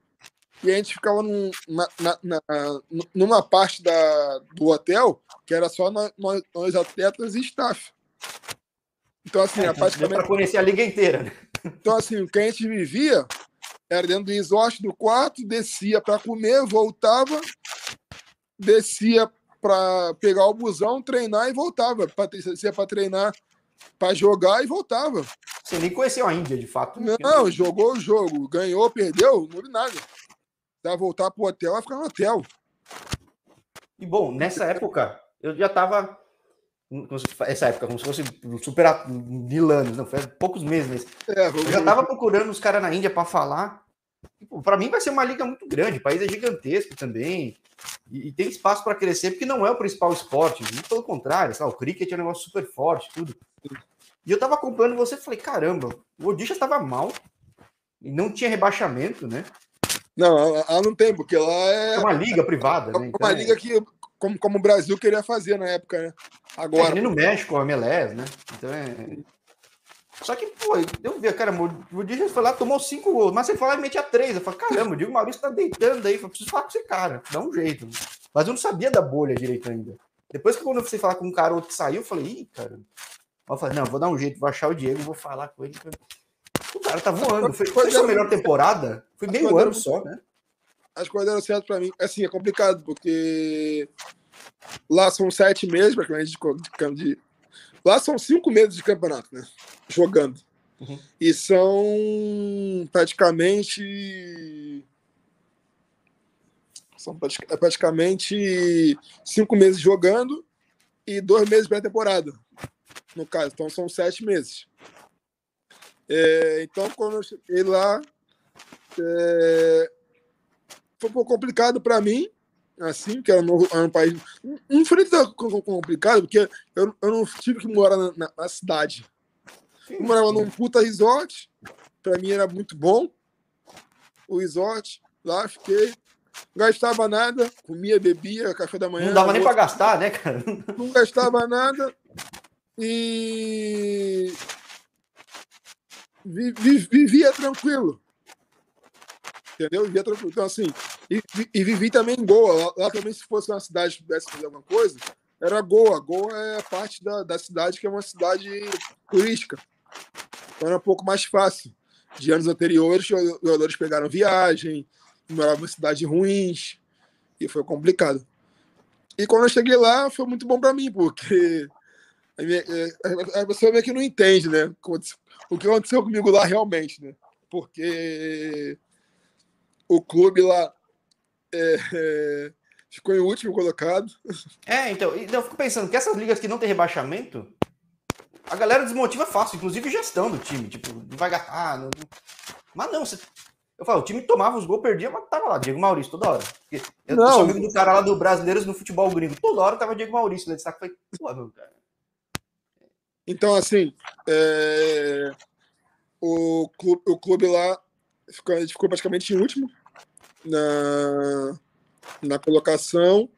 e a gente ficava num, na, na, na, numa parte da, do hotel que era só nós, nós atletas e staff. Então, assim, é, praticamente... para conhecer a liga inteira. Né? Então, assim, o que a gente vivia era dentro do resort do quarto, descia para comer, voltava, descia para pegar o busão, treinar e voltava. Descia para treinar, para jogar e voltava. Você nem conheceu a Índia, de fato. Né? Não, jogou o jogo, ganhou, perdeu, não vi nada vai voltar pro hotel, vai ficar no hotel. E bom, nessa época, eu já tava. Essa época, como se fosse super mil anos, não, foi poucos meses. É, eu já tava procurando os caras na Índia para falar. Para mim vai ser uma liga muito grande, o país é gigantesco também. E, e tem espaço para crescer, porque não é o principal esporte. E pelo contrário, sabe, o cricket é um negócio super forte, tudo. E eu tava acompanhando você e falei, caramba, o Odisha estava mal. E não tinha rebaixamento, né? Não, ela não tem, porque lá é. É uma liga privada, né? É uma liga que, como, como o Brasil queria fazer na época, né? Agora. É, no México, a MLS, né? Então é. Só que, pô, eu vi, cara, o Dias foi lá, tomou cinco gols, mas você fala e metia três. Eu falei, caramba, o Diego Maurício tá deitando aí. Eu preciso falar com esse cara, dá um jeito. Mas eu não sabia da bolha direito ainda. Depois que quando você falar com um cara outro que saiu, eu falei, ih, cara. Eu falei, não, vou dar um jeito, vou achar o Diego, vou falar com ele. O cara tá voando. Foi, foi a melhor temporada? Foi meio ano só, né? As coisas deram certo pra mim. Assim, é complicado, porque lá são sete meses praticamente de, de, Lá são cinco meses de campeonato, né? Jogando. Uhum. E são praticamente. São é praticamente cinco meses jogando e dois meses pré-temporada, no caso. Então são sete meses. É, então, quando eu cheguei lá, é, foi um pouco complicado para mim, assim, que era um, era um país. Não foi tão complicado, porque eu, eu não tive que morar na, na, na cidade. Eu morava num puta resort, para mim era muito bom. O resort, lá fiquei. Gastava nada, comia, bebia, café da manhã. Não dava nem para gastar, né, cara? Não gastava nada. E vivia tranquilo. Entendeu? Vivia tranquilo. Então, assim, e, e vivi também em Goa. Lá, lá, também, se fosse uma cidade que pudesse fazer alguma coisa, era Goa. Goa é parte da, da cidade que é uma cidade turística. Então era um pouco mais fácil. De anos anteriores, os jogadores pegaram viagem, moravam em cidades ruins, e foi complicado. E quando eu cheguei lá, foi muito bom para mim, porque a pessoa meio que não entende, né? o que aconteceu comigo lá realmente, né? Porque o clube lá é, é, ficou em último colocado. É, então, eu fico pensando que essas ligas que não tem rebaixamento, a galera desmotiva fácil, inclusive gestão do time. Tipo, não vai gastar. Não... Mas não, você... eu falo, o time tomava os gols, perdia, mas tava lá, Diego Maurício, toda hora. Eu não. sou amigo do cara lá do Brasileiros no futebol gringo. Toda hora tava Diego Maurício né? Destaque. Falei, pô, meu cara. Então, assim, é... o, clube, o clube lá ficou, ficou praticamente em último na, na colocação.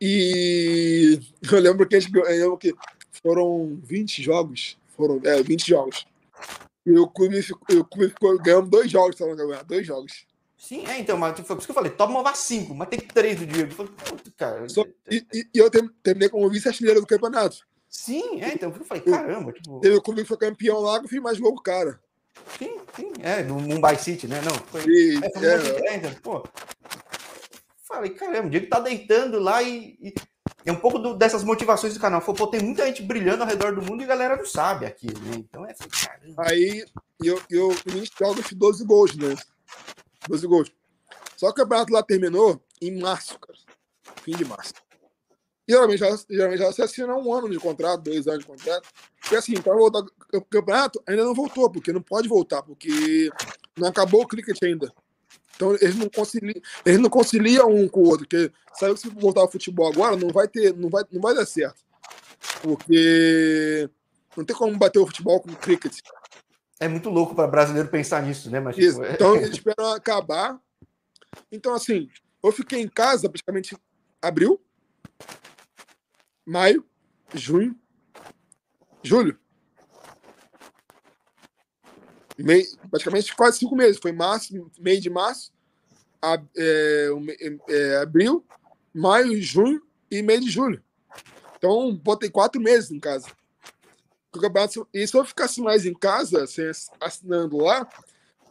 E eu lembro que, a gente, eu lembro que foram 20 jogos. Foram, é, 20 jogos. E o clube ficou, o clube ficou ganhando dois jogos, tá dois jogos. Sim, é, então, mas foi por isso que eu falei, toma uma cinco, mas tem três do Diego. Falei, cara. Só, e, e, eu terminei como vice-artilheiro do campeonato. Sim, é, então eu falei, caramba. Tipo... Teve o clube que foi campeão lá, eu fiz mais gol cara. Sim, sim, é, no Mumbai City, né? Não, foi. E, é, foi é, é, então, pô. Falei, caramba, o Diego tá deitando lá e, e é um pouco do, dessas motivações do canal. Pô, tem muita gente brilhando ao redor do mundo e a galera não sabe aquilo, né? Então é assim, caramba. Aí eu, eu inicial fiz 12 gols, né? 12 gols. Só que o campeonato lá terminou em março, cara. Fim de março. Geralmente, já, geralmente já se assina um ano de contrato, dois anos de contrato. Porque assim, para voltar o campeonato, ainda não voltou, porque não pode voltar, porque não acabou o cricket ainda. Então eles não conciliam, eles não conciliam um com o outro, porque sabe que se voltar ao futebol agora, não vai ter, não vai, não vai dar certo. Porque não tem como bater o futebol com o cricket. É muito louco para brasileiro pensar nisso, né? Mas, Isso. Tipo, é... Então eles esperam acabar. Então, assim, eu fiquei em casa praticamente abril, maio, junho, julho. Mei, praticamente quase cinco meses. Foi março, meio de março, ab, é, é, abril, maio, junho e meio de julho. Então, botei quatro meses em casa. E se eu ficasse mais em casa, sem, assinando lá,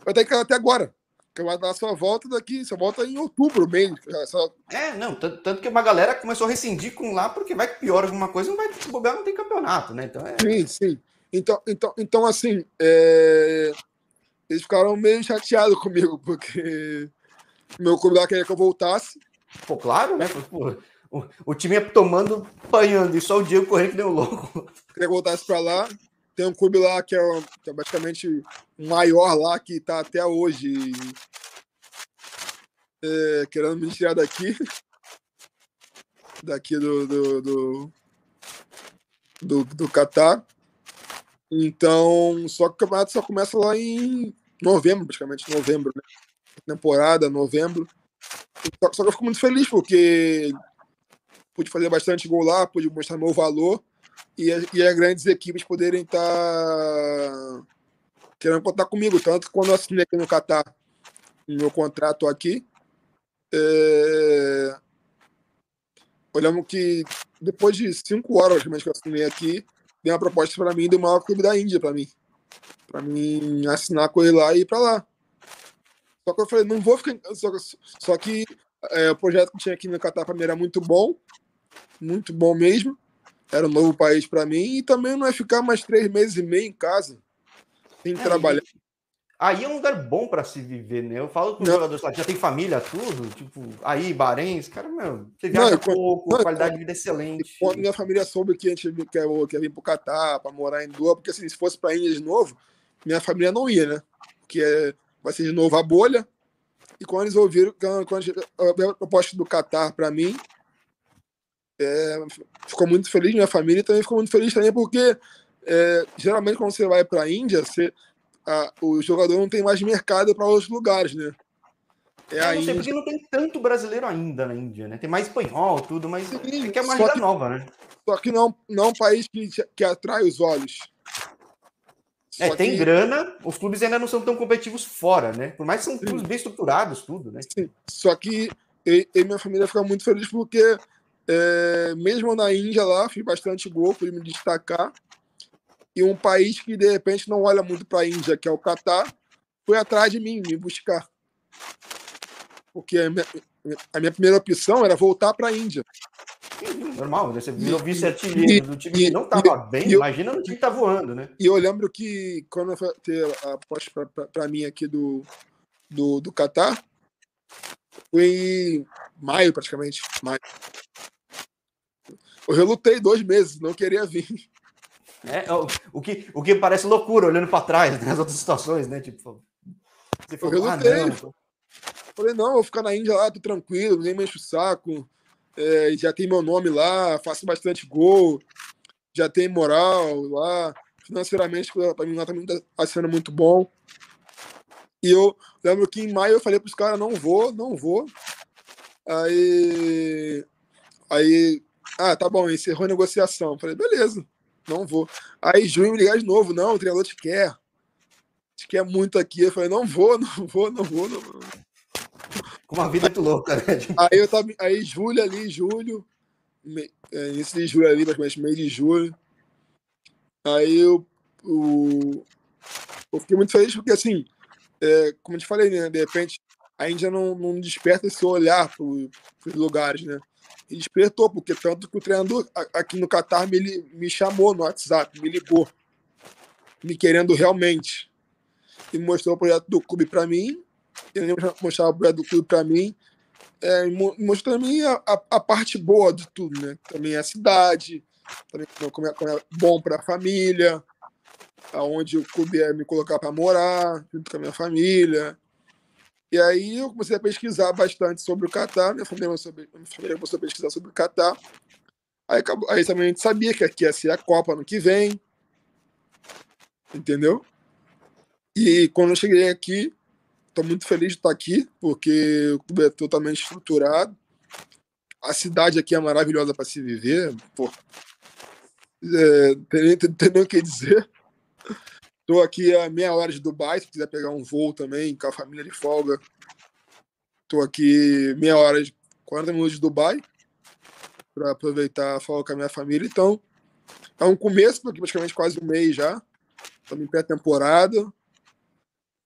eu ter que até agora. Que vai dar sua volta daqui, sua volta em outubro mesmo. Só... É, não, tanto, tanto, que uma galera começou a rescindir com lá, porque vai que piora alguma coisa, não vai se bobear, não tem campeonato, né? Então é... Sim, sim. Então, então, então assim, é... eles ficaram meio chateados comigo, porque meu clube lá queria que eu voltasse. Pô, claro, né? Pô, o, o time ia tomando, apanhando, e só o Diego correndo que um louco. Queria que eu voltasse para lá. Tem um clube lá que é, que é basicamente maior lá, que está até hoje é, querendo me tirar daqui. Daqui do, do, do, do, do Catar. Então, só que o campeonato só começa lá em novembro, praticamente, novembro, né? Temporada, novembro. Só, só que eu fico muito feliz porque pude fazer bastante gol lá, pude mostrar meu valor e, e as grandes equipes poderem estar tá querendo contar comigo. Tanto quando eu assinei aqui no Catar, meu contrato aqui, é... olhamos que depois de cinco horas que eu assinei aqui, deu uma proposta para mim do maior clube da Índia para mim. Para mim assinar com ele lá e ir para lá. Só que eu falei, não vou ficar. Só, só que é, o projeto que tinha aqui no Catar para mim era muito bom, muito bom mesmo. Era um novo país para mim e também não é ficar mais três meses e meio em casa, sem é, trabalhar. Aí é um lugar bom para se viver, né? Eu falo com os jogadores lá, já tem família, tudo, tipo, aí, Bahrein, cara, meu, você viaja não, pouco, não, qualidade quando, de vida excelente. Quando minha família soube que a gente quer, quer vir pro Catar, para morar em Doha, porque assim, se fosse para Índia de novo, minha família não ia, né? Porque é, vai ser de novo a bolha. E quando eles ouviram, quando a proposta do Catar para mim, é, ficou muito feliz, minha família também ficou muito feliz também, porque é, geralmente quando você vai para a Índia, você a, o jogador não tem mais mercado para outros lugares, né? É, é não sei porque não tem tanto brasileiro ainda na Índia, né? Tem mais espanhol, tudo, mas Sim, é uma liga nova, né? Só que não, não é um país que, que atrai os olhos. É, só tem que... grana, os clubes ainda não são tão competitivos fora, né? Por mais que são Sim. clubes bem estruturados, tudo, né? Sim. Só que eu e minha família ficam muito felizes porque, é, mesmo na Índia lá, fiz bastante gol, pude me destacar e um país que de repente não olha muito para a Índia, que é o Catar, foi atrás de mim, me buscar. Porque a minha, a minha primeira opção era voltar para a Índia. Normal, você virou vice-artilheiro do time que não estava bem, eu, imagina no time que tá voando, né? E eu lembro que quando eu ter a aposta para mim aqui do, do, do Catar, foi em maio praticamente, maio. Eu relutei dois meses, não queria vir. É, o, o, que, o que parece loucura olhando para trás nas né, outras situações, né? Tipo, você falou, ah, não. Falei, não, vou ficar na Índia lá, tô tranquilo, nem me encho o saco. É, já tem meu nome lá, faço bastante gol, já tem moral lá. Financeiramente, para mim lá também tá sendo muito bom. E eu lembro que em maio eu falei para os caras, não vou, não vou. Aí, aí, ah, tá bom, encerrou a negociação. Falei, beleza, não vou. Aí junho me ligar de novo, não, o treinador te quer. Te quer muito aqui. Eu falei, não vou, não vou, não vou, não vou. Com uma vida muito louca, né? Aí eu tava, aí julho ali, julho, me, é, início de julho ali, praticamente meio de julho. Aí eu, eu, eu fiquei muito feliz porque assim, é, como eu te falei, né? De repente, a Índia não, não desperta esse olhar para os lugares, né? E despertou, porque tanto que o treinador aqui no Catar me, me chamou no WhatsApp, me ligou, me querendo realmente. E mostrou o projeto do clube para mim, ele mostrava o projeto do clube para mim, é, mostrou para mim a, a, a, parte boa de tudo, né? Também a cidade, também como é, como é bom para a família, aonde o clube ia me colocar para morar, junto com a minha família. E aí eu comecei a pesquisar bastante sobre o Catar, minha família, minha família começou a pesquisar sobre o Catar. Aí, aí também a gente sabia que aqui ia ser a Copa no que vem. Entendeu? E quando eu cheguei aqui, estou muito feliz de estar aqui, porque o clube é totalmente estruturado. A cidade aqui é maravilhosa para se viver. Pô, é, tem, tem, tem nem o que dizer. Estou aqui a meia hora de Dubai, se quiser pegar um voo também, com a família de folga. Estou aqui meia hora, de 40 minutos de Dubai, para aproveitar a folga com a minha família. Então, é um começo, porque praticamente quase um mês já. Estamos em pré-temporada.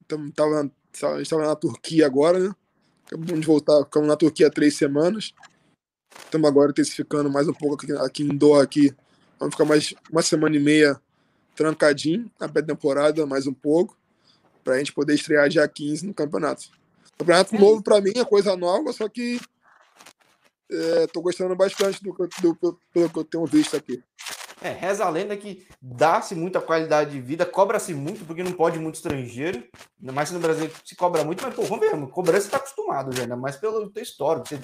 Estava estava na Turquia agora, né? Acabamos de voltar, ficamos na Turquia há três semanas. Estamos agora intensificando mais um pouco aqui, aqui em Doha. Aqui. Vamos ficar mais uma semana e meia trancadinho na pré-temporada, mais um pouco, para a gente poder estrear dia 15 no campeonato. Campeonato é. novo para mim, é coisa nova, só que estou é, gostando bastante do, do, do, pelo que eu tenho visto aqui. É, reza a lenda que dá-se muita qualidade de vida, cobra-se muito, porque não pode muito estrangeiro, ainda mais no Brasil se cobra muito, mas, pô, vamos ver, cobrança está acostumado já, ainda mais pelo teu histórico, você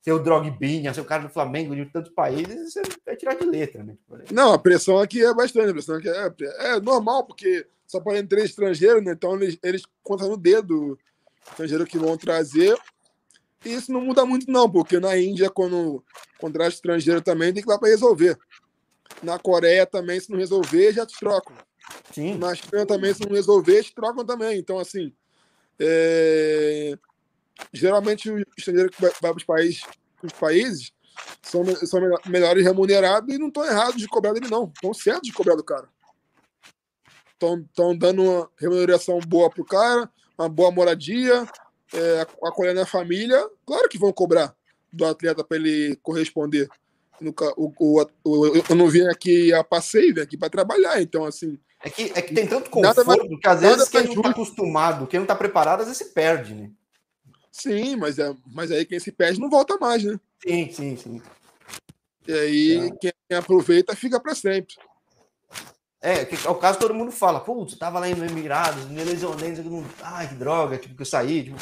ser o Drogbinha, ser o cara do Flamengo de tantos países, você vai tirar de letra, né? Não, a pressão aqui é bastante, a pressão aqui é, é normal, porque só podem ter estrangeiros, né? Então eles, eles contam no dedo o estrangeiro que vão trazer. E isso não muda muito, não, porque na Índia, quando contrata estrangeiro também, tem que ir lá para resolver. Na Coreia também, se não resolver, já te trocam. Sim. Na China também, se não resolver, te trocam também. Então, assim, é geralmente o estrangeiro que vai, vai para os países, os países são, são melhores remunerados e não estão errados de cobrar dele, não. Estão certos de cobrar do cara. Estão dando uma remuneração boa pro cara, uma boa moradia, é, acolhendo a família. Claro que vão cobrar do atleta para ele corresponder. No, o, o, o, eu não vim aqui a passeio, vim aqui para trabalhar. Então, assim. É que, é que tem tanto conforto nada, que às vezes quem não está acostumado, quem não está preparado, às vezes se perde, né? Sim, mas, é, mas aí quem se perde não volta mais, né? Sim, sim, sim. E aí é. quem aproveita fica para sempre. É, que, é o caso todo mundo fala, putz, tava lá no Emirados, me lesionei, não... ai, que droga, tipo, que eu saí. Tipo...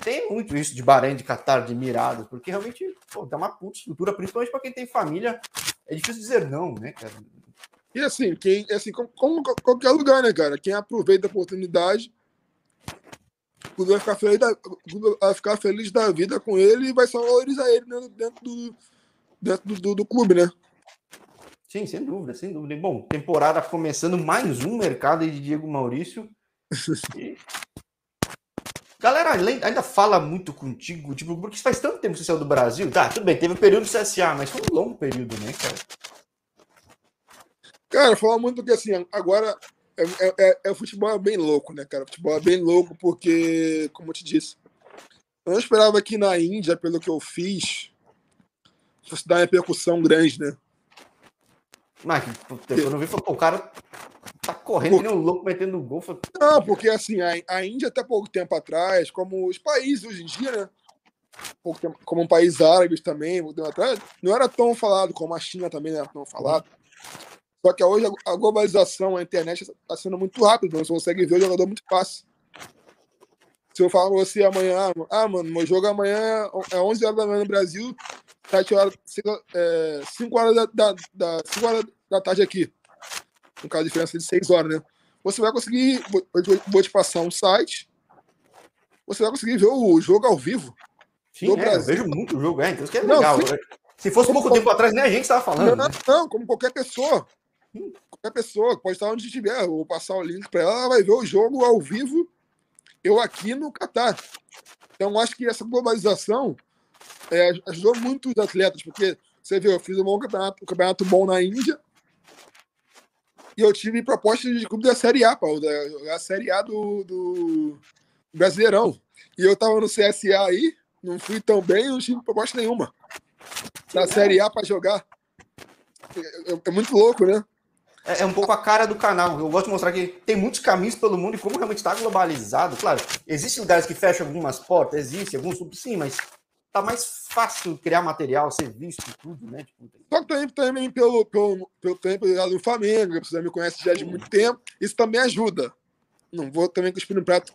Tem muito isso de Bahrein, de Qatar, de Emirados, porque realmente pô, dá uma puta estrutura, principalmente para quem tem família. É difícil dizer não, né, cara? E assim, quem, assim como, como qualquer lugar, né, cara? Quem aproveita a oportunidade o vai ficar feliz da, vai ficar feliz da vida com ele e vai só valorizar ele né, dentro, do, dentro do, do, do, clube, né? Sim, sem dúvida, sem dúvida. Bom, temporada começando mais um mercado de Diego Maurício. E... Galera, ainda fala muito contigo, tipo, porque faz tanto tempo que você saiu do Brasil. Tá, tudo bem, teve um período do CSA, mas foi um longo período, né, cara? Cara, fala muito porque assim, agora é, é, é, é, o futebol é bem louco, né, cara? O futebol é bem louco porque, como eu te disse, eu não esperava que na Índia, pelo que eu fiz, fosse dar uma repercussão grande, né? Mas eu não vi, o cara tá correndo porque... nem um louco metendo gol. Falei... Não, porque assim, a, a Índia até pouco tempo atrás, como os países hoje em dia, né? Tempo, como um país árabe também, atrás, não era tão falado como a China também não era tão falado. Só que hoje a globalização, a internet está sendo muito rápida, você consegue ver o jogador muito fácil. Se eu falar pra você amanhã, ah, mano, meu jogo amanhã é 11 horas da manhã no Brasil, 7 horas, 5, é, 5 horas da, da, da, 5 horas da tarde aqui. No caso, a diferença de 6 horas, né? Você vai conseguir, vou, vou te passar um site, você vai conseguir ver o jogo ao vivo. Sim, é, eu vejo muito jogo, é, então isso que é legal. Não, Se fosse pouco tempo atrás, nem a gente estava falando. Não, né? não, como qualquer pessoa. Qualquer pessoa, pode estar onde estiver, vou passar o link para ela, ela vai ver o jogo ao vivo, eu aqui no Catar. Então, acho que essa globalização é, ajudou muito os atletas, porque você viu, eu fiz um bom campeonato, um campeonato bom na Índia, e eu tive proposta de clube da Série A, Paulo, da, Série A do, do Brasileirão. E eu tava no CSA aí, não fui tão bem, não tive proposta nenhuma. Da Série A para jogar. É, é, é, muito louco, né? É, é, um pouco a cara do canal. Eu gosto de mostrar que tem muitos caminhos pelo mundo e como realmente está globalizado. Claro, existem lugares que fecham algumas portas, existe alguns sim, mas tá mais fácil criar material, ser visto e tudo, né? Tipo, Só que também, pelo, pelo, pelo tempo do Flamengo, você me conhece já de muito tempo, isso também ajuda. Não vou também cuspir no prato.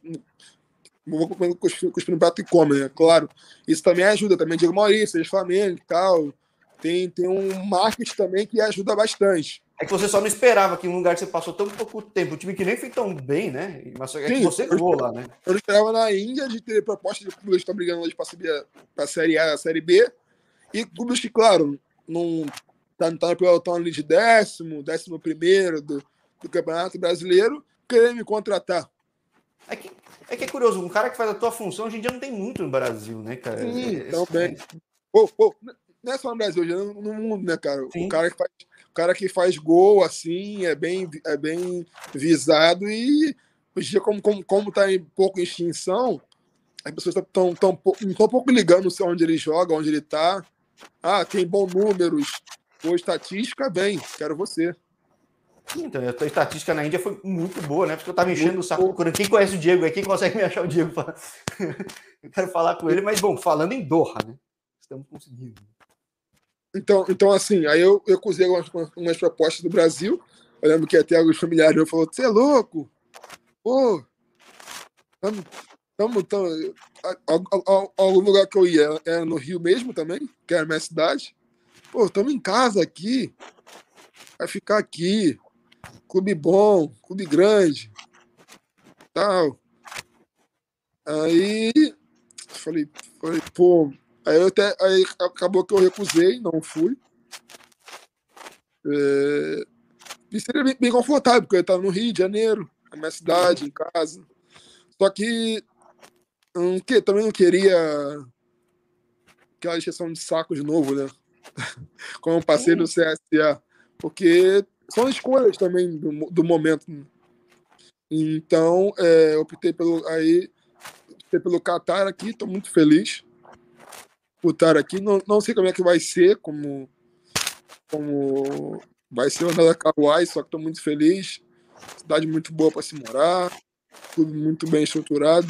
Não vou cuspir, cuspir no prato e comer, né? Claro. Isso também ajuda. Também Diego Maurício, Flamengo e tal. Tem, tem um marketing também que ajuda bastante. É que você só não esperava que um lugar que você passou tão pouco tempo, um time que nem foi tão bem, né? Mas é que você voou lá, né? Eu esperava na Índia de ter proposta de clubes que estão brigando hoje para subir para a Série A, a Série B, e clubes que, claro, não tá, tá no pelotão ali de décimo, décimo primeiro do, do Campeonato Brasileiro, querer me contratar. É que, é que é curioso, um cara que faz a tua função hoje em dia não tem muito no Brasil, né, cara? Sim, é, também. Pô, pô, não é só no Brasil, hoje no mundo, né, cara? Sim. O cara que faz cara que faz gol assim é bem, é bem visado e hoje dia, como, como, como tá em pouco em extinção, as pessoas estão tão, tão, pouco ligando onde ele joga, onde ele tá. Ah, tem bons números. Ou estatística, bem, quero você. Então, a tua estatística na Índia foi muito boa, né? Porque eu tava enchendo o saco. Quem conhece o Diego aí? Quem consegue me achar o Diego? eu quero falar com ele, mas bom, falando em Doha, né? Estamos conseguindo. Então, então assim, aí eu, eu cozei umas, umas propostas do Brasil. Eu lembro que até alguns familiares eu falou: Você é louco? Pô, tamo, tamo, tamo. Algum lugar que eu ia era no Rio mesmo também, que era a minha cidade. Pô, estamos em casa aqui. Vai ficar aqui. Clube bom, clube grande. Tal. Aí falei, falei, pô, Aí, eu até, aí acabou que eu recusei, não fui. É, e seria bem, bem, confortável, porque eu estava no Rio de Janeiro, na minha cidade, em casa. Só que, um, que também não queria aquela injeção de saco de novo, né? Como eu passei no CSA. Porque são escolhas também do, do momento. Então, é, optei pelo aí optei pelo Qatar aqui, estou muito feliz disputar aqui. Não, não sei como é que vai ser, como, como vai ser o Kauai, só que estou muito feliz. Cidade muito boa para se morar, tudo muito bem estruturado.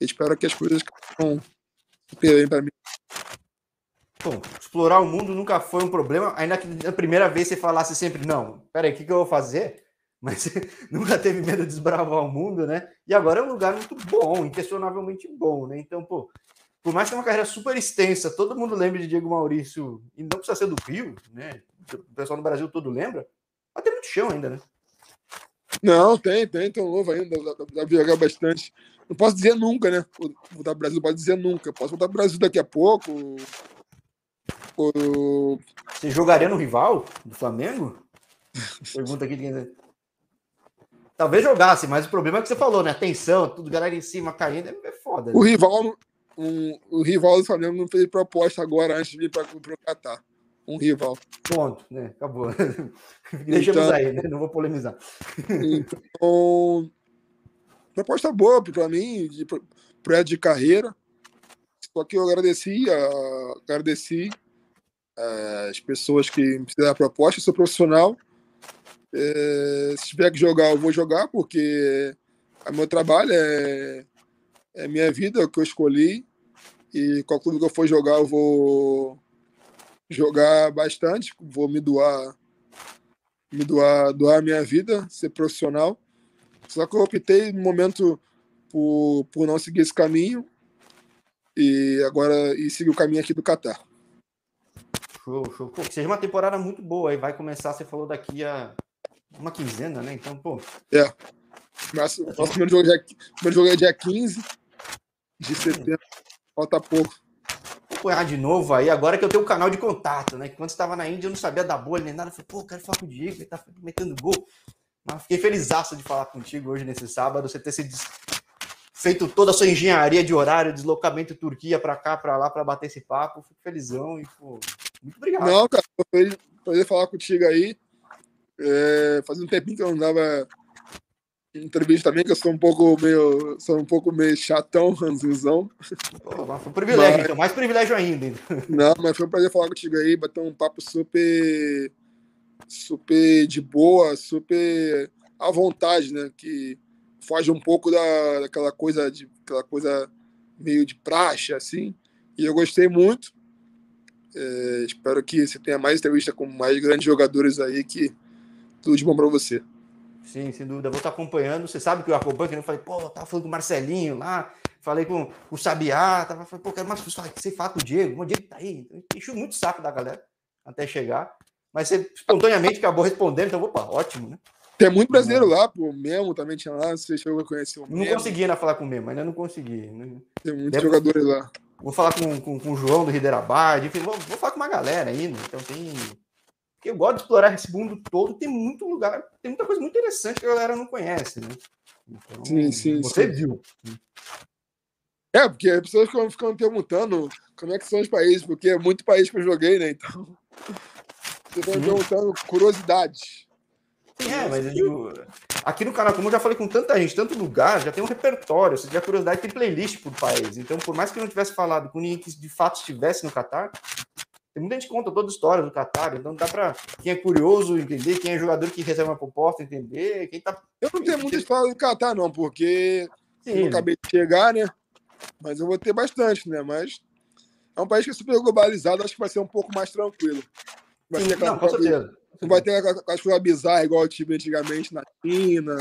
Espero que as coisas vão bem para mim. Bom, explorar o mundo nunca foi um problema, ainda que na primeira vez você falasse sempre, não, peraí, o que, que eu vou fazer? Mas nunca teve medo de desbravar o mundo, né? E agora é um lugar muito bom, inquestionavelmente bom, né? Então, pô, por mais que tenha uma carreira super extensa, todo mundo lembra de Diego Maurício, e não precisa ser do Rio, né? O pessoal no Brasil todo lembra, mas tem muito chão ainda, né? Não, tem, tem, tem um novo ainda, dá pra jogar bastante. Não posso dizer nunca, né? Voltar pro Brasil não pode dizer nunca. Posso voltar pro Brasil daqui a pouco. O... Você jogaria no rival do Flamengo? Pergunta aqui de quem. Talvez jogasse, mas o problema é que você falou, né? Atenção, tudo galera em cima caindo, é foda. Né? O rival, um, o rival do Flamengo não fez proposta agora antes de vir para o Catar. Um rival. Ponto, né? Acabou. Deixamos então, aí, né? Não vou polemizar. Então, proposta boa para mim, de projeto de carreira. Só que eu agradeci, agradeci é, as pessoas que me fizeram a proposta. Eu sou profissional. É, se tiver que jogar, eu vou jogar, porque o meu trabalho é, é minha vida, é o que eu escolhi. E qual clube que eu for jogar, eu vou jogar bastante, vou me doar me doar, doar a minha vida, ser profissional. Só que eu optei no momento por, por não seguir esse caminho e agora e seguir o caminho aqui do Catar. Show, show. Pô, que seja uma temporada muito boa. Aí vai começar, você falou daqui a uma quinzena, né? Então, pô. É. Nosso primeiro jogo, é, primeiro jogo é dia 15 de setembro. Falta pouco. Vou apoiar de novo aí, agora que eu tenho o um canal de contato, né? Que quando estava na Índia eu não sabia da bolha nem nada. Eu falei, pô, quero falar com o Diego, ele tá metendo gol. Mas fiquei feliz de falar contigo hoje nesse sábado, você ter se feito toda a sua engenharia de horário, deslocamento Turquia para cá, para lá, para bater esse papo. Fico felizão e, pô, muito obrigado. Não, cara, foi prazer falar contigo aí. É, fazia um tempinho que eu não dava entrevista também, que eu sou um pouco meio, sou um pouco meio chatão, ranzinzão. Pô, foi um privilégio, mas, então, mais privilégio ainda. Não, mas foi um prazer falar contigo aí, bater um papo super, super de boa, super à vontade, né? Que foge um pouco da, daquela coisa de aquela coisa meio de praxe, assim. E eu gostei muito. É, espero que você tenha mais entrevista com mais grandes jogadores aí, que tudo de bom para você. Sim, sem dúvida. Vou estar acompanhando. Você sabe que eu acompanho, que eu falei, pô, tava falando com o Marcelinho lá, falei com o Sabiá, tava falando, pô, quero mais pessoas. Você fala com o Diego, o Diego tá aí. Encheu muito saco da galera até chegar. Mas você espontaneamente acabou respondendo, então, opa, ótimo, né? Tem muito brasileiro lá, pô. O Memo também tinha lá, sei se eu conheci o Memo. Não consegui ainda falar com o Memo, ainda não consegui. Né? Tem muitos jogadores lá. Vou falar com, com, com o João do Riderabad, enfim, vou, vou falar com uma galera ainda. Então tem. Porque eu gosto de explorar esse mundo todo, tem muito lugar, tem muita coisa muito interessante que a galera não conhece, né? Então, sim, sim. Você sim. viu. É, porque as pessoas ficam, perguntando como é que são os países, porque é muito país que eu joguei, né? Então. Você estão perguntando curiosidades. É, mas digo, aqui no canal, como eu já falei com tanta gente, tanto lugar, já tem um repertório. Se tiver curiosidade, tem playlist por país. Então, por mais que eu não tivesse falado com ninguém que de fato estivesse no Catar, tem muita gente que conta toda a história do Qatar, então dá para quem é curioso entender, quem é jogador que recebe uma proposta entender, quem tá. Eu não tenho muita história do Qatar, não, porque Sim, eu acabei de chegar, né? Mas eu vou ter bastante, né? Mas é um país que é super globalizado, acho que vai ser um pouco mais tranquilo. Vai Sim, não, com certeza. Não vai ter aquela coisa bizarra igual eu tive antigamente na China,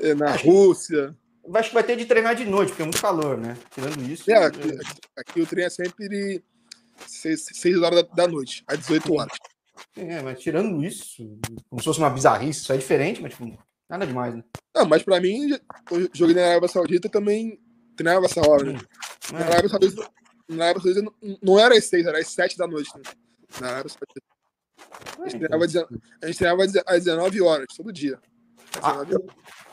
eh, na Rússia. Acho que vai ter de treinar de noite, porque é muito calor, né? Tirando isso. É, aqui, aqui, aqui o treino é sempre 6, horas da, da, noite, às 18 horas. É, mas tirando isso, como se fosse uma bizarrice, isso é diferente, mas tipo, nada demais, né? Não, mas pra mim, eu joguei na Arábia Saudita também treinava essa hora, né? É. Na Arábia Saudita, na Arábia Saudita não era às 6, era às 7 da noite. Né? Na Arábia Saudita. A gente, treinava, a gente treinava às 19 horas, todo dia. Ah,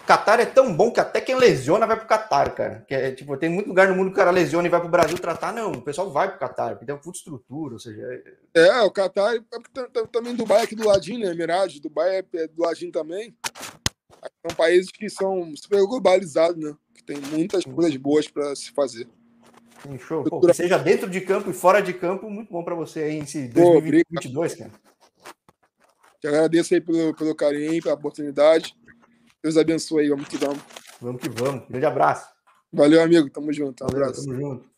Qatar é tão bom que até quem lesiona vai pro Qatar, cara. Que é, tipo, tem muito lugar no mundo que o cara lesiona e vai pro Brasil tratar. Não, o pessoal vai pro Qatar, porque tem uma puta estrutura, ou seja... É, é o Qatar, é também Dubai é aqui do ladinho, né? Emirados, Dubai é, é do ladinho também. São países que são super globalizados, né? Que tem muitas coisas boas para se fazer. Sim, show. Pô, que seja dentro de campo e fora de campo, muito bom para você aí em 2022, Pô, cara. Te agradeço aí pelo, pelo carinho, pela oportunidade. Deus abençoe aí, vamos que vamos. Vamos que vamos. Grande abraço. Valeu, amigo. Tamo junto. Um abraço. Tamo junto.